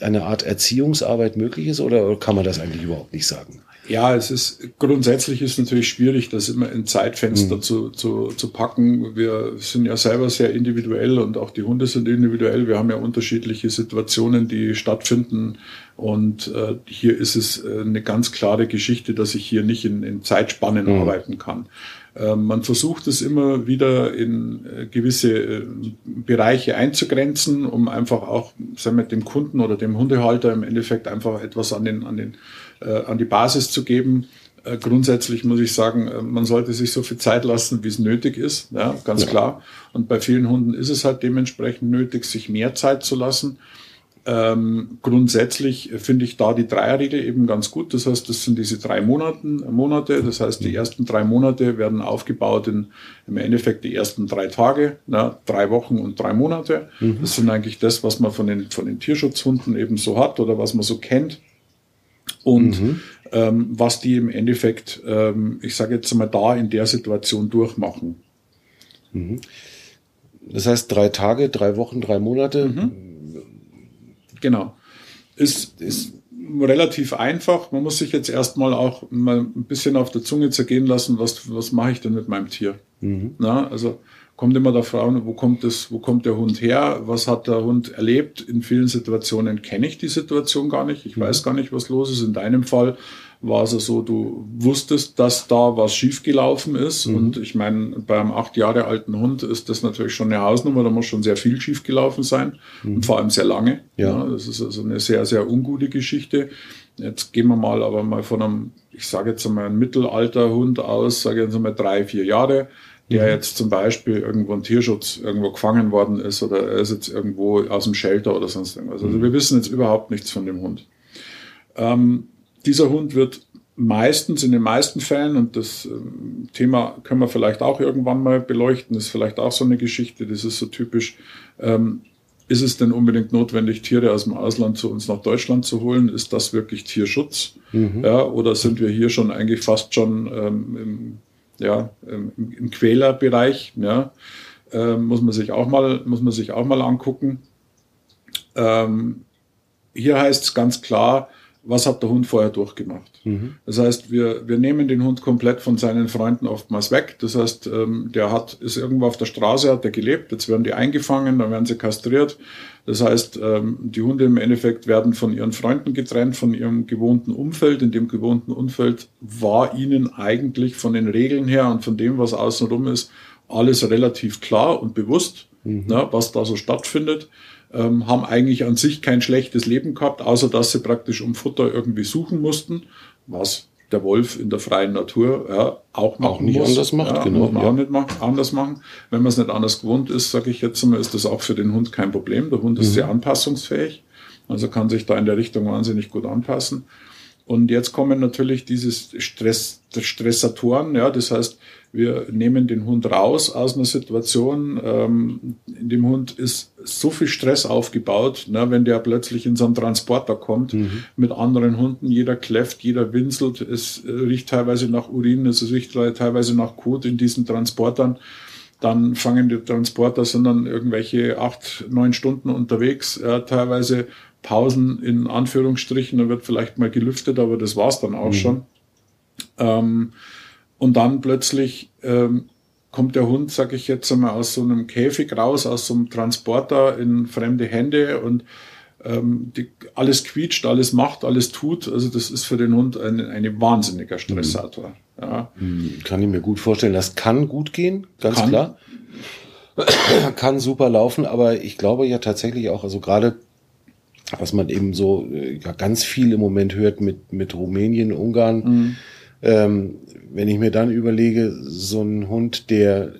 eine Art Erziehungsarbeit möglich ist oder kann man das eigentlich überhaupt nicht sagen? Ja, es ist grundsätzlich ist natürlich schwierig, das immer in Zeitfenster mhm. zu, zu, zu packen. Wir sind ja selber sehr individuell und auch die Hunde sind individuell. Wir haben ja unterschiedliche Situationen, die stattfinden. Und äh, hier ist es äh, eine ganz klare Geschichte, dass ich hier nicht in, in Zeitspannen mhm. arbeiten kann. Ähm, man versucht es immer wieder in äh, gewisse äh, Bereiche einzugrenzen, um einfach auch sagen wir, dem Kunden oder dem Hundehalter im Endeffekt einfach etwas an, den, an, den, äh, an die Basis zu geben. Grundsätzlich muss ich sagen, man sollte sich so viel Zeit lassen, wie es nötig ist, ja, ganz ja. klar. Und bei vielen Hunden ist es halt dementsprechend nötig, sich mehr Zeit zu lassen. Ähm, grundsätzlich finde ich da die Dreierregel eben ganz gut. Das heißt, das sind diese drei Monaten, Monate. Das heißt, die ersten drei Monate werden aufgebaut in im Endeffekt die ersten drei Tage, na, drei Wochen und drei Monate. Mhm. Das sind eigentlich das, was man von den, von den Tierschutzhunden eben so hat oder was man so kennt. Und mhm. ähm, was die im Endeffekt, ähm, ich sage jetzt mal, da in der Situation durchmachen. Mhm. Das heißt, drei Tage, drei Wochen, drei Monate. Genau. Ist, ist relativ einfach. Man muss sich jetzt erstmal auch mal ein bisschen auf der Zunge zergehen lassen, was, was mache ich denn mit meinem Tier? Mhm. Na, also kommt immer der Frage, wo kommt das, wo kommt der Hund her? Was hat der Hund erlebt? In vielen Situationen kenne ich die Situation gar nicht. Ich mhm. weiß gar nicht, was los ist. In deinem Fall war es so, du wusstest, dass da was schiefgelaufen ist. Mhm. Und ich meine, beim acht Jahre alten Hund ist das natürlich schon eine Hausnummer, da muss schon sehr viel schiefgelaufen sein. Mhm. Und vor allem sehr lange. Ja. ja. Das ist also eine sehr, sehr ungute Geschichte. Jetzt gehen wir mal aber mal von einem, ich sage jetzt ein Mittelalterhund aus, sage jetzt einmal drei, vier Jahre der mhm. jetzt zum Beispiel irgendwo ein Tierschutz irgendwo gefangen worden ist oder er ist jetzt irgendwo aus dem Shelter oder sonst irgendwas. Also mhm. wir wissen jetzt überhaupt nichts von dem Hund. Ähm, dieser Hund wird meistens, in den meisten Fällen, und das ähm, Thema können wir vielleicht auch irgendwann mal beleuchten, ist vielleicht auch so eine Geschichte, das ist so typisch, ähm, ist es denn unbedingt notwendig, Tiere aus dem Ausland zu uns nach Deutschland zu holen? Ist das wirklich Tierschutz? Mhm. Ja, oder sind wir hier schon eigentlich fast schon ähm, im, ja, im, im Quälerbereich? Ja, ähm, muss man sich auch mal, muss man sich auch mal angucken. Ähm, hier heißt es ganz klar, was hat der Hund vorher durchgemacht. Mhm. Das heißt, wir, wir nehmen den Hund komplett von seinen Freunden oftmals weg. Das heißt, ähm, der hat, ist irgendwo auf der Straße, hat er gelebt, jetzt werden die eingefangen, dann werden sie kastriert. Das heißt, ähm, die Hunde im Endeffekt werden von ihren Freunden getrennt, von ihrem gewohnten Umfeld. In dem gewohnten Umfeld war ihnen eigentlich von den Regeln her und von dem, was außenrum ist, alles relativ klar und bewusst, mhm. ne, was da so stattfindet ähm, haben eigentlich an sich kein schlechtes Leben gehabt, außer dass sie praktisch um Futter irgendwie suchen mussten, was der Wolf in der freien Natur ja, auch machen auch nicht muss. anders macht, ja, genau. Muss man ja. auch nicht machen, anders machen. Wenn man es nicht anders gewohnt ist, sage ich jetzt mal, ist das auch für den Hund kein Problem. Der Hund ist mhm. sehr anpassungsfähig, also kann sich da in der Richtung wahnsinnig gut anpassen. Und jetzt kommen natürlich diese Stress, Stressatoren, ja, das heißt, wir nehmen den Hund raus aus einer Situation, ähm, in dem Hund ist so viel Stress aufgebaut, ne, wenn der plötzlich in so einen Transporter kommt mhm. mit anderen Hunden, jeder kläfft, jeder winselt, es riecht teilweise nach Urin, es riecht teilweise nach Kot in diesen Transportern. Dann fangen die Transporter, sind dann irgendwelche acht, neun Stunden unterwegs, äh, teilweise Pausen in Anführungsstrichen, da wird vielleicht mal gelüftet, aber das war's dann auch mhm. schon. Ähm, und dann plötzlich ähm, kommt der Hund, sag ich jetzt einmal, aus so einem Käfig raus, aus so einem Transporter in fremde Hände und ähm, die, alles quietscht, alles macht, alles tut. Also das ist für den Hund ein, ein wahnsinniger Stressator. Mhm. Ja. Mhm. Kann ich mir gut vorstellen. Das kann gut gehen, ganz kann. klar. (clears throat) kann super laufen, aber ich glaube ja tatsächlich auch, also gerade was man eben so äh, ja, ganz viel im Moment hört mit, mit Rumänien, Ungarn, mhm. ähm, wenn ich mir dann überlege, so ein Hund, der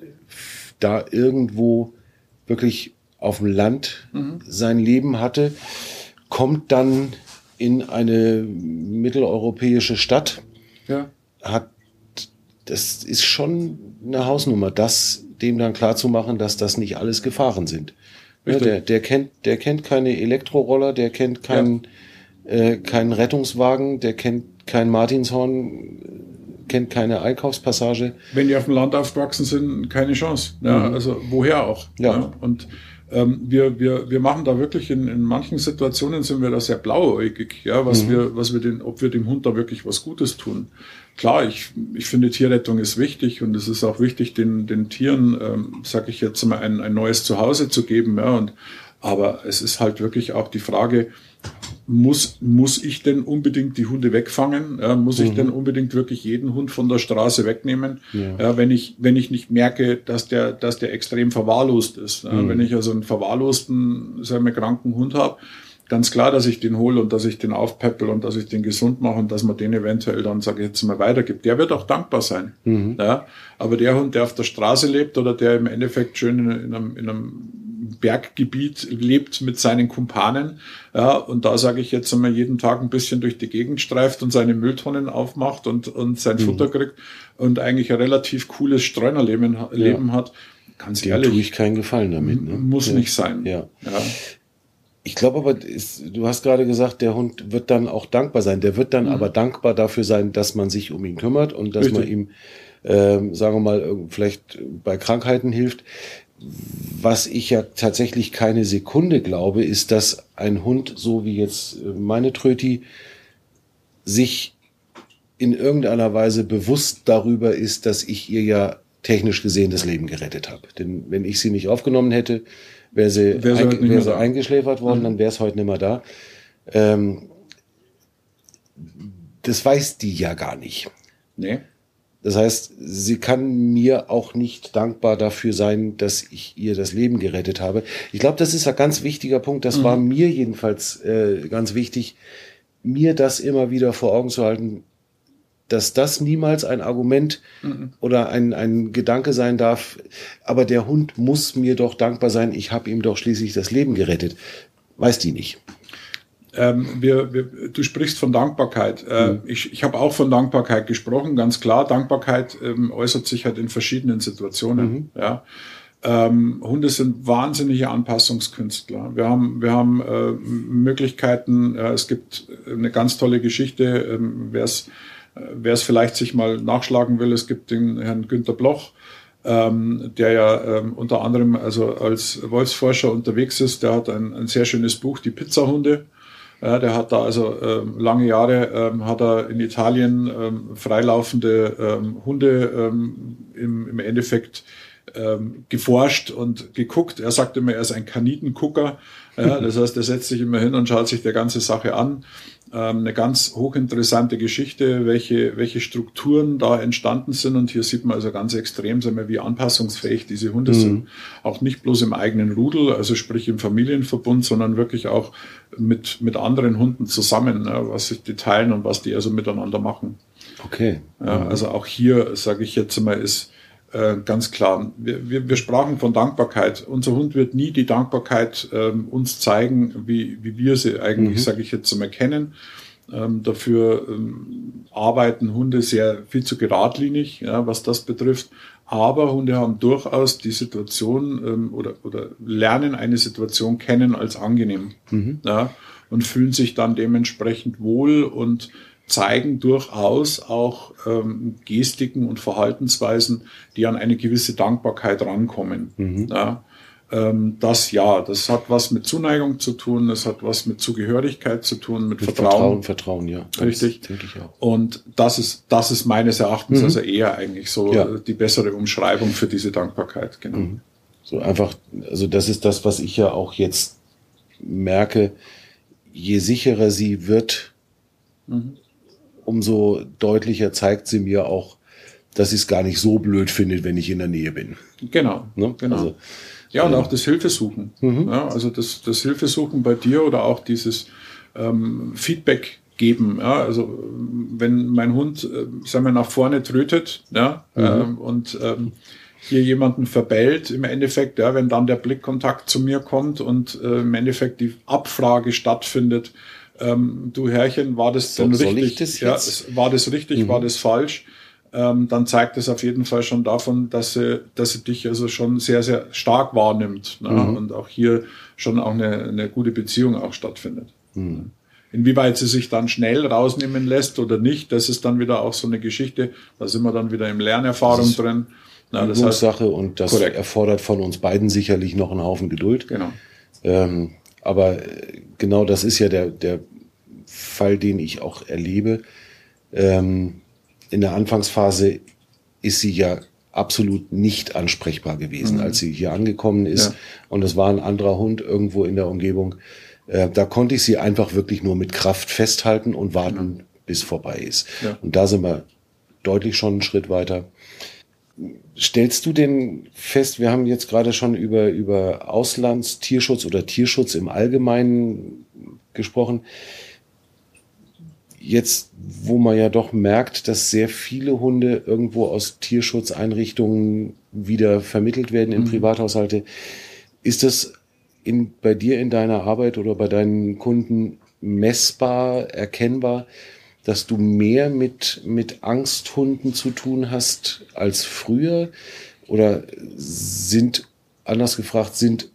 da irgendwo wirklich auf dem Land mhm. sein Leben hatte, kommt dann in eine mitteleuropäische Stadt, ja. hat, das ist schon eine Hausnummer, das dem dann klar zu machen, dass das nicht alles Gefahren sind. Ja, der, der kennt, der kennt keine Elektroroller, der kennt keinen, ja. äh, keinen Rettungswagen, der kennt kein Martinshorn, kennt keine Einkaufspassage. Wenn die auf dem Land aufgewachsen sind, keine Chance. Ja, mhm. Also woher auch. Ja. ja. Und ähm, wir, wir, wir machen da wirklich in, in manchen Situationen sind wir da sehr blauäugig, ja, was mhm. wir, was wir den, ob wir dem Hund da wirklich was Gutes tun. Klar, ich, ich finde Tierrettung ist wichtig und es ist auch wichtig, den, den Tieren, ähm, sage ich jetzt mal, ein, ein neues Zuhause zu geben, ja, und aber es ist halt wirklich auch die Frage, muss, muss ich denn unbedingt die Hunde wegfangen? Ja, muss mhm. ich denn unbedingt wirklich jeden Hund von der Straße wegnehmen? Ja. ja. wenn ich, wenn ich nicht merke, dass der, dass der extrem verwahrlost ist. Mhm. Wenn ich also einen verwahrlosten, sagen wir, kranken Hund habe, ganz klar, dass ich den hole und dass ich den aufpeppel und dass ich den gesund mache und dass man den eventuell dann, sage ich jetzt mal, weitergibt. Der wird auch dankbar sein. Mhm. Ja, aber der Hund, der auf der Straße lebt oder der im Endeffekt schön in, in, einem, in einem Berggebiet lebt mit seinen Kumpanen. Ja, und da sage ich jetzt einmal jeden Tag ein bisschen durch die Gegend streift und seine Mülltonnen aufmacht und, und sein mhm. Futter kriegt und eigentlich ein relativ cooles Streunerleben Leben ja. hat. Ganz Dem ehrlich. tue ich keinen Gefallen damit. Ne? Muss ja. nicht sein. Ja. ja. Ich glaube aber, ist, du hast gerade gesagt, der Hund wird dann auch dankbar sein. Der wird dann mhm. aber dankbar dafür sein, dass man sich um ihn kümmert und dass Richtig. man ihm, ähm, sagen wir mal, vielleicht bei Krankheiten hilft. Was ich ja tatsächlich keine Sekunde glaube, ist, dass ein Hund, so wie jetzt äh, meine Tröti, sich in irgendeiner Weise bewusst darüber ist, dass ich ihr ja technisch gesehen das Leben gerettet habe. Denn wenn ich sie nicht aufgenommen hätte, wäre sie, wär sie, ein, wär sie eingeschläfert worden, mhm. dann wäre es heute nicht mehr da. Ähm, das weiß die ja gar nicht. Nee. Das heißt, sie kann mir auch nicht dankbar dafür sein, dass ich ihr das Leben gerettet habe. Ich glaube, das ist ein ganz wichtiger Punkt. Das mhm. war mir jedenfalls äh, ganz wichtig, mir das immer wieder vor Augen zu halten, dass das niemals ein Argument mhm. oder ein, ein Gedanke sein darf. Aber der Hund muss mir doch dankbar sein. Ich habe ihm doch schließlich das Leben gerettet. Weiß die nicht. Ähm, wir, wir, du sprichst von Dankbarkeit. Äh, mhm. Ich, ich habe auch von Dankbarkeit gesprochen, ganz klar. Dankbarkeit ähm, äußert sich halt in verschiedenen Situationen. Mhm. Ja. Ähm, Hunde sind wahnsinnige Anpassungskünstler. Wir haben, wir haben äh, Möglichkeiten, äh, es gibt eine ganz tolle Geschichte, ähm, wer es wer es vielleicht sich mal nachschlagen will, es gibt den Herrn Günter Bloch, ähm, der ja ähm, unter anderem also als Wolfsforscher unterwegs ist. Der hat ein, ein sehr schönes Buch, die Pizzahunde. Ja, der hat da also ähm, lange Jahre ähm, hat er in Italien ähm, freilaufende ähm, Hunde ähm, im, im Endeffekt ähm, geforscht und geguckt. Er sagt immer, er ist ein Kanitengucker. Ja, (laughs) das heißt, er setzt sich immer hin und schaut sich der ganze Sache an. Ähm, eine ganz hochinteressante Geschichte, welche, welche Strukturen da entstanden sind. Und hier sieht man also ganz extrem, sagen wir, wie anpassungsfähig diese Hunde mhm. sind. Auch nicht bloß im eigenen Rudel, also sprich im Familienverbund, sondern wirklich auch mit, mit anderen Hunden zusammen, ne, was sich die teilen und was die also miteinander machen. Okay. Ja, also auch hier, sage ich jetzt mal, ist äh, ganz klar. Wir, wir, wir sprachen von Dankbarkeit. Unser Hund wird nie die Dankbarkeit ähm, uns zeigen, wie, wie wir sie eigentlich, mhm. sage ich jetzt mal, kennen. Ähm, dafür ähm, arbeiten Hunde sehr viel zu geradlinig, ja, was das betrifft. Aber Hunde haben durchaus die Situation ähm, oder, oder lernen eine Situation kennen als angenehm mhm. ja, und fühlen sich dann dementsprechend wohl und zeigen durchaus auch ähm, Gestiken und Verhaltensweisen, die an eine gewisse Dankbarkeit rankommen. Mhm. Ja, ähm, das ja, das hat was mit Zuneigung zu tun, das hat was mit Zugehörigkeit zu tun, mit, mit Vertrauen. Vertrauen, Vertrauen, ja. Richtig. Denke ich auch. Und das ist, das ist meines Erachtens mhm. also eher eigentlich so ja. die bessere Umschreibung für diese Dankbarkeit, genau. Mhm. So einfach, also das ist das, was ich ja auch jetzt merke, je sicherer sie wird, mhm umso deutlicher zeigt sie mir auch, dass sie es gar nicht so blöd findet, wenn ich in der Nähe bin. Genau, ne? genau. Also, ja, und äh, auch das Hilfesuchen. Mhm. Ja, also das, das Hilfesuchen bei dir oder auch dieses ähm, Feedback geben. Ja, also wenn mein Hund, äh, sagen wir, nach vorne trötet, ja, mhm. ähm, und ähm, hier jemanden verbellt, im Endeffekt, ja, wenn dann der Blickkontakt zu mir kommt und äh, im Endeffekt die Abfrage stattfindet, ähm, du Herrchen, war das denn so, richtig? Das ja, war das richtig, mhm. war das falsch? Ähm, dann zeigt es auf jeden Fall schon davon, dass sie, dass sie dich also schon sehr, sehr stark wahrnimmt ne? mhm. und auch hier schon auch eine, eine gute Beziehung auch stattfindet. Mhm. Inwieweit sie sich dann schnell rausnehmen lässt oder nicht, das ist dann wieder auch so eine Geschichte. Da sind wir dann wieder im Lernerfahrung drin. Na, das heißt, Sache und das korrekt. erfordert von uns beiden sicherlich noch einen Haufen Geduld. Genau. Ähm, aber genau das ist ja der, der Fall, den ich auch erlebe. Ähm, in der Anfangsphase ist sie ja absolut nicht ansprechbar gewesen, mhm. als sie hier angekommen ist. Ja. Und es war ein anderer Hund irgendwo in der Umgebung. Äh, da konnte ich sie einfach wirklich nur mit Kraft festhalten und warten, mhm. bis vorbei ist. Ja. Und da sind wir deutlich schon einen Schritt weiter. Stellst du denn fest, wir haben jetzt gerade schon über, über Auslandstierschutz oder Tierschutz im Allgemeinen gesprochen jetzt, wo man ja doch merkt, dass sehr viele Hunde irgendwo aus Tierschutzeinrichtungen wieder vermittelt werden in mhm. Privathaushalte, ist das in, bei dir in deiner Arbeit oder bei deinen Kunden messbar, erkennbar, dass du mehr mit, mit Angsthunden zu tun hast als früher? Oder sind, anders gefragt, sind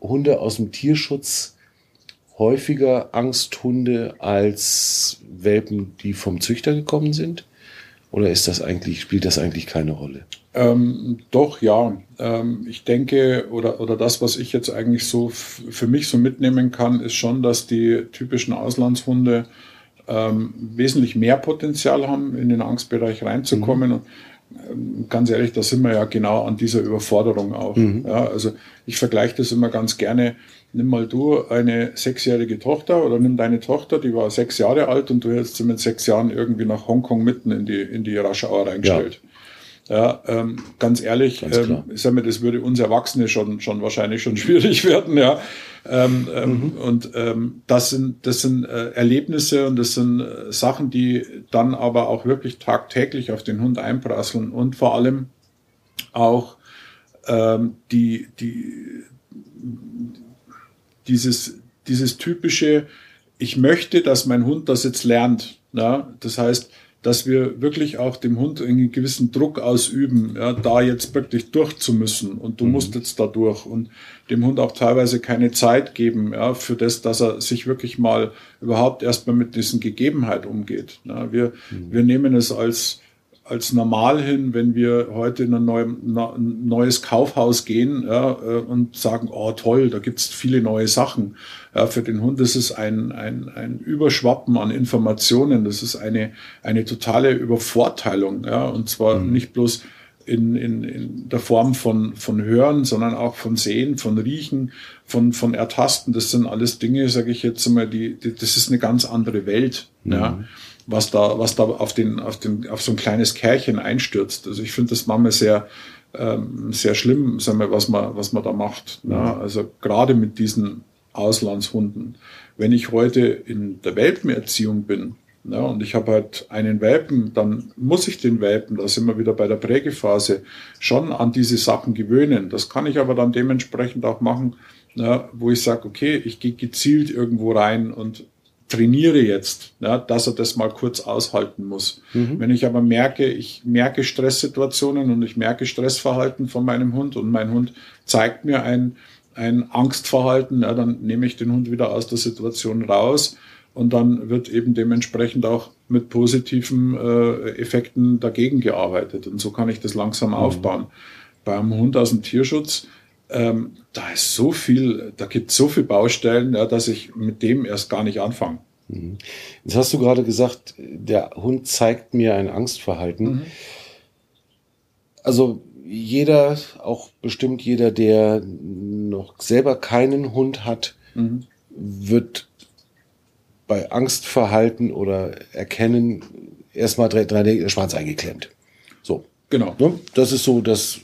Hunde aus dem Tierschutz häufiger Angsthunde als Welpen, die vom Züchter gekommen sind? Oder ist das eigentlich, spielt das eigentlich keine Rolle? Ähm, doch, ja. Ähm, ich denke, oder, oder das, was ich jetzt eigentlich so für mich so mitnehmen kann, ist schon, dass die typischen Auslandshunde ähm, wesentlich mehr Potenzial haben, in den Angstbereich reinzukommen. Mhm. Und ähm, ganz ehrlich, da sind wir ja genau an dieser Überforderung auch. Mhm. Ja, also ich vergleiche das immer ganz gerne nimm mal du eine sechsjährige Tochter oder nimm deine Tochter, die war sechs Jahre alt und du hättest sie mit sechs Jahren irgendwie nach Hongkong mitten in die, in die Raschauer reingestellt. Ja. Ja, ähm, ganz ehrlich, ganz ähm, ich sag mal, das würde uns Erwachsene schon, schon wahrscheinlich schon (laughs) schwierig werden, ja. Ähm, ähm, mhm. Und ähm, das sind, das sind äh, Erlebnisse und das sind äh, Sachen, die dann aber auch wirklich tagtäglich auf den Hund einprasseln und vor allem auch ähm, die, die, dieses, dieses typische, ich möchte, dass mein Hund das jetzt lernt. Ja? Das heißt, dass wir wirklich auch dem Hund einen gewissen Druck ausüben, ja, da jetzt wirklich durchzumüssen und du mhm. musst jetzt da durch und dem Hund auch teilweise keine Zeit geben, ja, für das, dass er sich wirklich mal überhaupt erstmal mit diesen Gegebenheiten umgeht. Ja, wir, mhm. wir nehmen es als als normal hin, wenn wir heute in ein, neu, ein neues Kaufhaus gehen ja, äh, und sagen, oh toll, da gibt's viele neue Sachen. Ja, für den Hund ist es ein, ein, ein Überschwappen an Informationen. Das ist eine, eine totale Übervorteilung. Ja, und zwar mhm. nicht bloß in, in, in der Form von, von Hören, sondern auch von Sehen, von Riechen, von, von Ertasten. Das sind alles Dinge, sage ich jetzt mal, die, die, das ist eine ganz andere Welt. Mhm. Ja was da, was da auf den, auf den, auf so ein kleines Kärchen einstürzt. Also ich finde das manchmal sehr, ähm, sehr schlimm, sagen wir, was man, was man da macht. Ne? Also gerade mit diesen Auslandshunden. Wenn ich heute in der Welpenerziehung bin, ja, ne, und ich habe halt einen Welpen, dann muss ich den Welpen, da sind wir wieder bei der Prägephase, schon an diese Sachen gewöhnen. Das kann ich aber dann dementsprechend auch machen, ja, ne, wo ich sage, okay, ich gehe gezielt irgendwo rein und trainiere jetzt, ja, dass er das mal kurz aushalten muss. Mhm. Wenn ich aber merke, ich merke Stresssituationen und ich merke Stressverhalten von meinem Hund und mein Hund zeigt mir ein, ein Angstverhalten, ja, dann nehme ich den Hund wieder aus der Situation raus und dann wird eben dementsprechend auch mit positiven äh, Effekten dagegen gearbeitet. Und so kann ich das langsam mhm. aufbauen. Beim Hund aus dem Tierschutz ähm, da ist so viel, da gibt es so viele Baustellen, ja, dass ich mit dem erst gar nicht anfange. Mhm. Jetzt hast du gerade gesagt, der Hund zeigt mir ein Angstverhalten. Mhm. Also jeder, auch bestimmt jeder, der noch selber keinen Hund hat, mhm. wird bei Angstverhalten oder Erkennen erstmal drei, drei Schwanz eingeklemmt. So. Genau. Ne? Das ist so das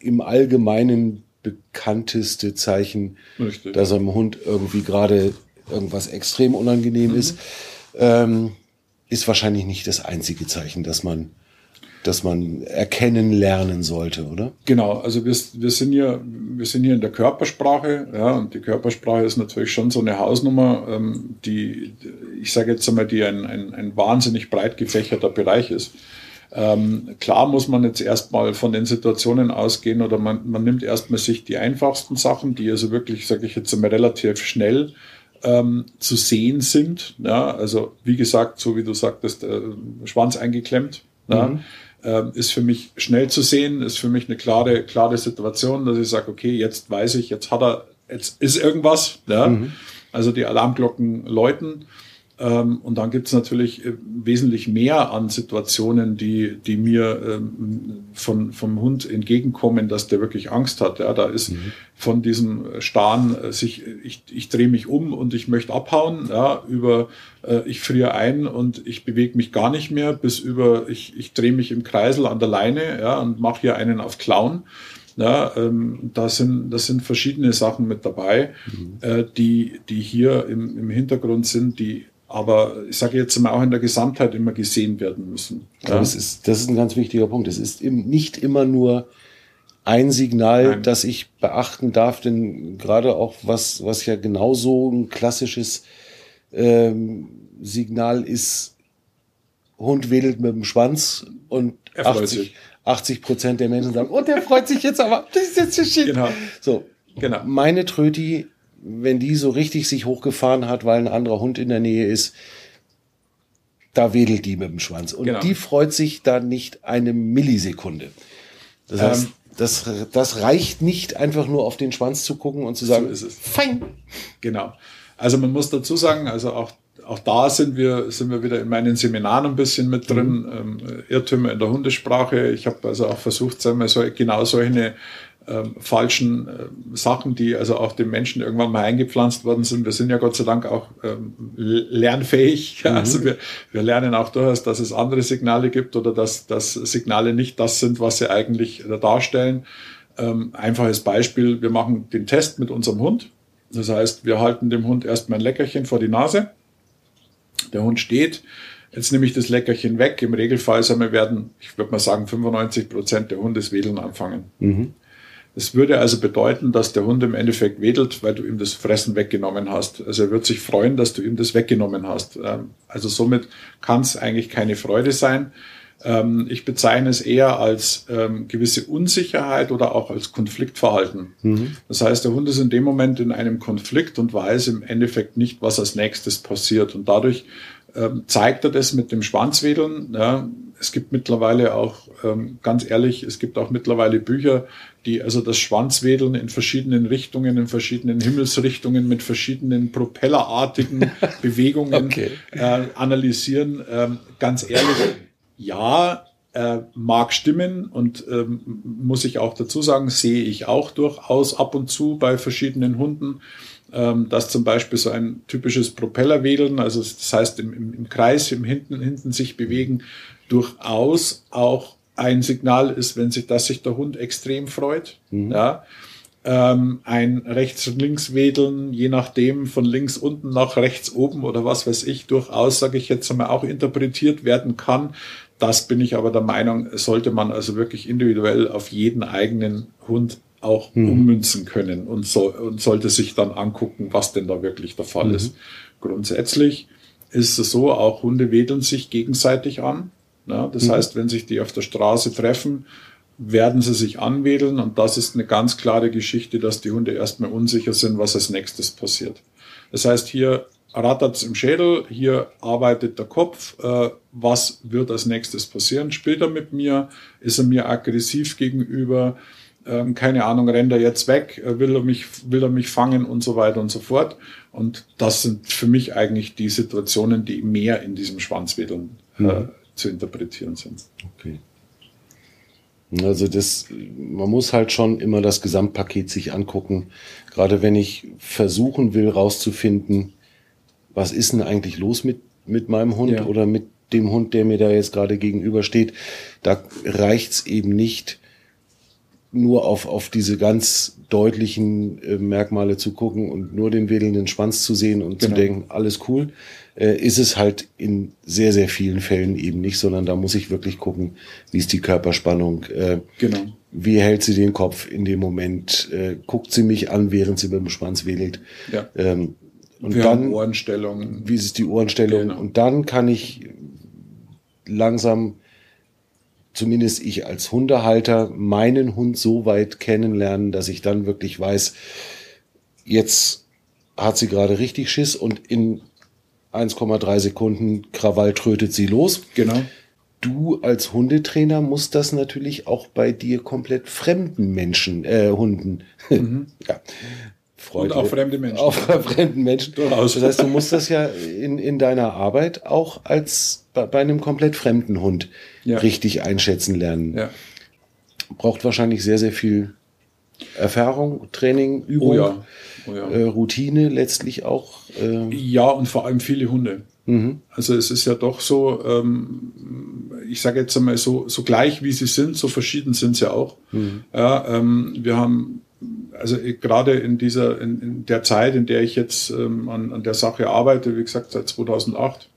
im Allgemeinen bekannteste Zeichen, Richtig. dass einem Hund irgendwie gerade irgendwas extrem unangenehm mhm. ist, ähm, ist wahrscheinlich nicht das einzige Zeichen, dass man dass man erkennen lernen sollte, oder? Genau, also wir, wir sind hier, wir sind hier in der Körpersprache, ja, und die Körpersprache ist natürlich schon so eine Hausnummer, ähm, die, ich sage jetzt einmal, die ein, ein, ein wahnsinnig breit gefächerter Bereich ist. Ähm, klar muss man jetzt erstmal von den Situationen ausgehen oder man, man nimmt erstmal sich die einfachsten Sachen, die also wirklich, sage ich jetzt einmal, relativ schnell ähm, zu sehen sind. Ja, also wie gesagt, so wie du sagtest, äh, Schwanz eingeklemmt. Mhm. Ja, ähm, ist für mich schnell zu sehen, ist für mich eine klare, klare Situation, dass ich sage, okay, jetzt weiß ich, jetzt hat er, jetzt ist irgendwas. Ja? Mhm. Also die Alarmglocken läuten. Ähm, und dann gibt es natürlich äh, wesentlich mehr an Situationen, die, die mir ähm, von, vom Hund entgegenkommen, dass der wirklich Angst hat. Ja, da ist mhm. von diesem Starren äh, sich, ich, ich drehe mich um und ich möchte abhauen, ja, über äh, ich friere ein und ich bewege mich gar nicht mehr, bis über ich, ich drehe mich im Kreisel an der Leine ja, und mache hier einen auf Clown. Ja, ähm, da sind, das sind verschiedene Sachen mit dabei, mhm. äh, die, die hier im, im Hintergrund sind, die aber ich sage jetzt mal auch in der Gesamtheit immer gesehen werden müssen. Ja. Das, ist, das ist ein ganz wichtiger Punkt. Es ist nicht immer nur ein Signal, Nein. das ich beachten darf, denn gerade auch was, was ja genauso ein klassisches ähm, Signal ist, Hund wedelt mit dem Schwanz und 80, 80 Prozent der Menschen sagen, oh, der freut sich jetzt aber, das ist jetzt so shit. Genau. So, genau. meine Tröti wenn die so richtig sich hochgefahren hat, weil ein anderer Hund in der Nähe ist, da wedelt die mit dem Schwanz. Und genau. die freut sich da nicht eine Millisekunde. Das heißt, ähm, das, das reicht nicht einfach nur auf den Schwanz zu gucken und zu sagen, so ist es. fein. Genau. Also man muss dazu sagen, also auch auch da sind wir, sind wir wieder in meinen Seminaren ein bisschen mit drin, mhm. ähm, Irrtümer in der Hundesprache. Ich habe also auch versucht, sagen wir so, genau solche ähm, falschen äh, Sachen, die also auch den Menschen irgendwann mal eingepflanzt worden sind. Wir sind ja Gott sei Dank auch ähm, lernfähig. (laughs) Mhm. Also wir, wir lernen auch durchaus, dass es andere Signale gibt oder dass, dass Signale nicht das sind, was sie eigentlich darstellen. Ähm, einfaches Beispiel, wir machen den Test mit unserem Hund. Das heißt, wir halten dem Hund erstmal ein Leckerchen vor die Nase. Der Hund steht. Jetzt nehme ich das Leckerchen weg. Im Regelfall sagen wir werden, ich würde mal sagen, 95 Prozent der Hundeswedeln anfangen. Mhm. Es würde also bedeuten, dass der Hund im Endeffekt wedelt, weil du ihm das Fressen weggenommen hast. Also er wird sich freuen, dass du ihm das weggenommen hast. Ähm, also somit kann es eigentlich keine Freude sein. Ähm, ich bezeichne es eher als ähm, gewisse Unsicherheit oder auch als Konfliktverhalten. Mhm. Das heißt, der Hund ist in dem Moment in einem Konflikt und weiß im Endeffekt nicht, was als nächstes passiert. Und dadurch zeigt er das mit dem Schwanzwedeln. Ja. Es gibt mittlerweile auch, ähm, ganz ehrlich, es gibt auch mittlerweile Bücher, die also das Schwanzwedeln in verschiedenen Richtungen, in verschiedenen Himmelsrichtungen mit verschiedenen propellerartigen (laughs) Bewegungen okay. äh, analysieren. Ähm, ganz ehrlich, ja, äh, mag stimmen und ähm, muss ich auch dazu sagen, sehe ich auch durchaus ab und zu bei verschiedenen Hunden, ähm, dass zum Beispiel so ein typisches Propellerwedeln, also das heißt im, im, im Kreis, im hinten, hinten sich bewegen, durchaus auch ein Signal ist, wenn sich, dass sich der Hund extrem freut. Mhm. Ja. Ähm, ein rechts-links-Wedeln, je nachdem von links unten nach rechts oben oder was weiß ich, durchaus, sage ich jetzt einmal, auch interpretiert werden kann, das bin ich aber der Meinung, sollte man also wirklich individuell auf jeden eigenen Hund auch mhm. ummünzen können und, so, und sollte sich dann angucken, was denn da wirklich der Fall mhm. ist. Grundsätzlich ist es so, auch Hunde wedeln sich gegenseitig an. Ja, das mhm. heißt, wenn sich die auf der Straße treffen, werden sie sich anwedeln und das ist eine ganz klare Geschichte, dass die Hunde erstmal unsicher sind, was als nächstes passiert. Das heißt, hier rattert im Schädel, hier arbeitet der Kopf, äh, was wird als nächstes passieren? Spielt er mit mir? Ist er mir aggressiv gegenüber? Ähm, keine Ahnung, rennt er jetzt weg? Äh, will er mich, will er mich fangen und so weiter und so fort? Und das sind für mich eigentlich die Situationen, die mehr in diesem Schwanzwedeln äh, mhm. Zu interpretieren sind. Okay. Also das, man muss halt schon immer das Gesamtpaket sich angucken. Gerade wenn ich versuchen will, rauszufinden, was ist denn eigentlich los mit, mit meinem Hund ja. oder mit dem Hund, der mir da jetzt gerade gegenübersteht. Da reicht's eben nicht, nur auf, auf diese ganz deutlichen äh, Merkmale zu gucken und nur den wedelnden Schwanz zu sehen und genau. zu denken, alles cool, äh, ist es halt in sehr, sehr vielen Fällen eben nicht, sondern da muss ich wirklich gucken, wie ist die Körperspannung, äh, genau. wie hält sie den Kopf in dem Moment, äh, guckt sie mich an, während sie mit dem Schwanz wedelt. Ja. Ähm, und Wir dann Ohrenstellung. Wie ist die Ohrenstellung? Genau. Und dann kann ich langsam, zumindest ich als Hundehalter, meinen Hund so weit kennenlernen, dass ich dann wirklich weiß, jetzt hat sie gerade richtig Schiss und in 1,3 Sekunden Krawall trötet sie los. Genau. Du als Hundetrainer musst das natürlich auch bei dir komplett fremden Menschen, äh, Hunden, (laughs) mhm. ja, Freude. Und auch fremde Menschen. Auch (laughs) fremden Menschen. Durchaus. Das heißt, du musst das ja in, in deiner Arbeit auch als bei, bei einem komplett fremden Hund ja. richtig einschätzen lernen. Ja. Braucht wahrscheinlich sehr, sehr viel Erfahrung, Training, Übung, oh ja. Oh ja. Äh, Routine letztlich auch. Äh ja, und vor allem viele Hunde. Mhm. Also es ist ja doch so, ähm, ich sage jetzt einmal so, so gleich wie sie sind, so verschieden sind sie auch. Mhm. Ja, ähm, wir haben also gerade in dieser, in, in, der Zeit, in der ich jetzt ähm, an, an der Sache arbeite, wie gesagt seit 2008,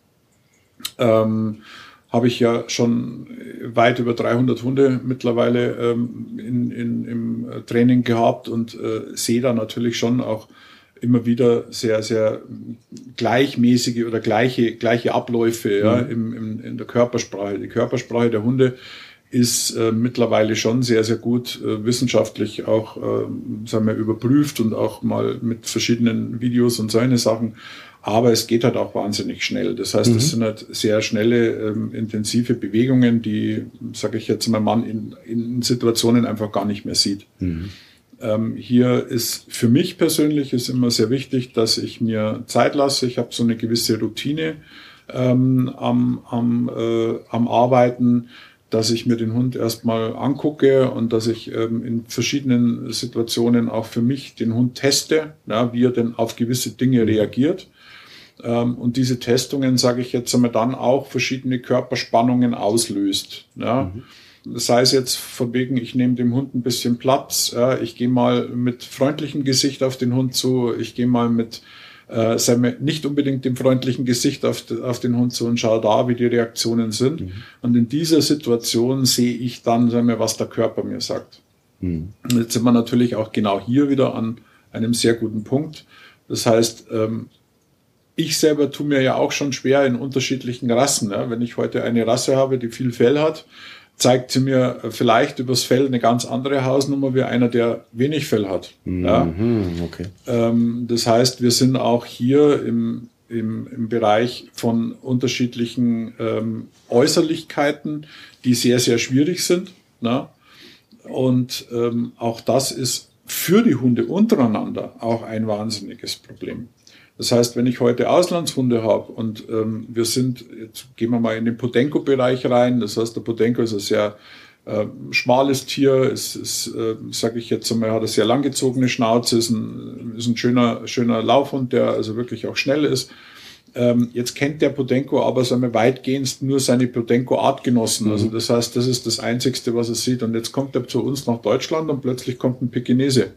ähm, habe ich ja schon weit über 300 Hunde mittlerweile ähm, in, in, im Training gehabt und äh, sehe da natürlich schon auch immer wieder sehr, sehr gleichmäßige oder gleiche, gleiche Abläufe ja, mhm. im, im, in der Körpersprache. Die Körpersprache der Hunde ist äh, mittlerweile schon sehr, sehr gut äh, wissenschaftlich auch äh, sagen wir, überprüft und auch mal mit verschiedenen Videos und solche Sachen. Aber es geht halt auch wahnsinnig schnell. Das heißt, es mhm. sind halt sehr schnelle, ähm, intensive Bewegungen, die, sage ich jetzt mal, man in, in Situationen einfach gar nicht mehr sieht. Mhm. Ähm, hier ist für mich persönlich ist immer sehr wichtig, dass ich mir Zeit lasse. Ich habe so eine gewisse Routine ähm, am, am, äh, am Arbeiten dass ich mir den Hund erstmal angucke und dass ich ähm, in verschiedenen Situationen auch für mich den Hund teste, ja, wie er denn auf gewisse Dinge reagiert. Ähm, und diese Testungen, sage ich jetzt einmal, dann auch verschiedene Körperspannungen auslöst. Ja. Mhm. Sei es jetzt von wegen, ich nehme dem Hund ein bisschen Platz, ich gehe mal mit freundlichem Gesicht auf den Hund zu, ich gehe mal mit äh, sei wir nicht unbedingt dem freundlichen Gesicht auf, auf den Hund zu und schau da, wie die Reaktionen sind. Mhm. Und in dieser Situation sehe ich dann, sei wir, was der Körper mir sagt. Mhm. Jetzt sind wir natürlich auch genau hier wieder an einem sehr guten Punkt. Das heißt, ähm, ich selber tue mir ja auch schon schwer in unterschiedlichen Rassen. Wenn ich heute eine Rasse habe, die viel Fell hat, zeigt sie mir vielleicht übers Fell eine ganz andere Hausnummer wie einer, der wenig Fell hat. Mhm, ja. okay. Ähm, das heißt, wir sind auch hier im, im, im Bereich von unterschiedlichen ähm, Äußerlichkeiten, die sehr, sehr schwierig sind. Ne? Und ähm, auch das ist für die Hunde untereinander auch ein wahnsinniges Problem. Das heißt, wenn ich heute Auslandshunde habe und ähm, wir sind, jetzt gehen wir mal in den Podenko-Bereich rein, das heißt, der Podenko ist ein sehr äh, schmales Tier, ist, ist äh, sage ich jetzt einmal, hat eine sehr langgezogene Schnauze, ist ein, ist ein schöner, schöner Laufhund, der also wirklich auch schnell ist. Ähm, jetzt kennt der Podenko aber sagen wir, weitgehend nur seine Podenko-Artgenossen. Mhm. Also das heißt, das ist das Einzigste, was er sieht. Und jetzt kommt er zu uns nach Deutschland und plötzlich kommt ein Pekinese.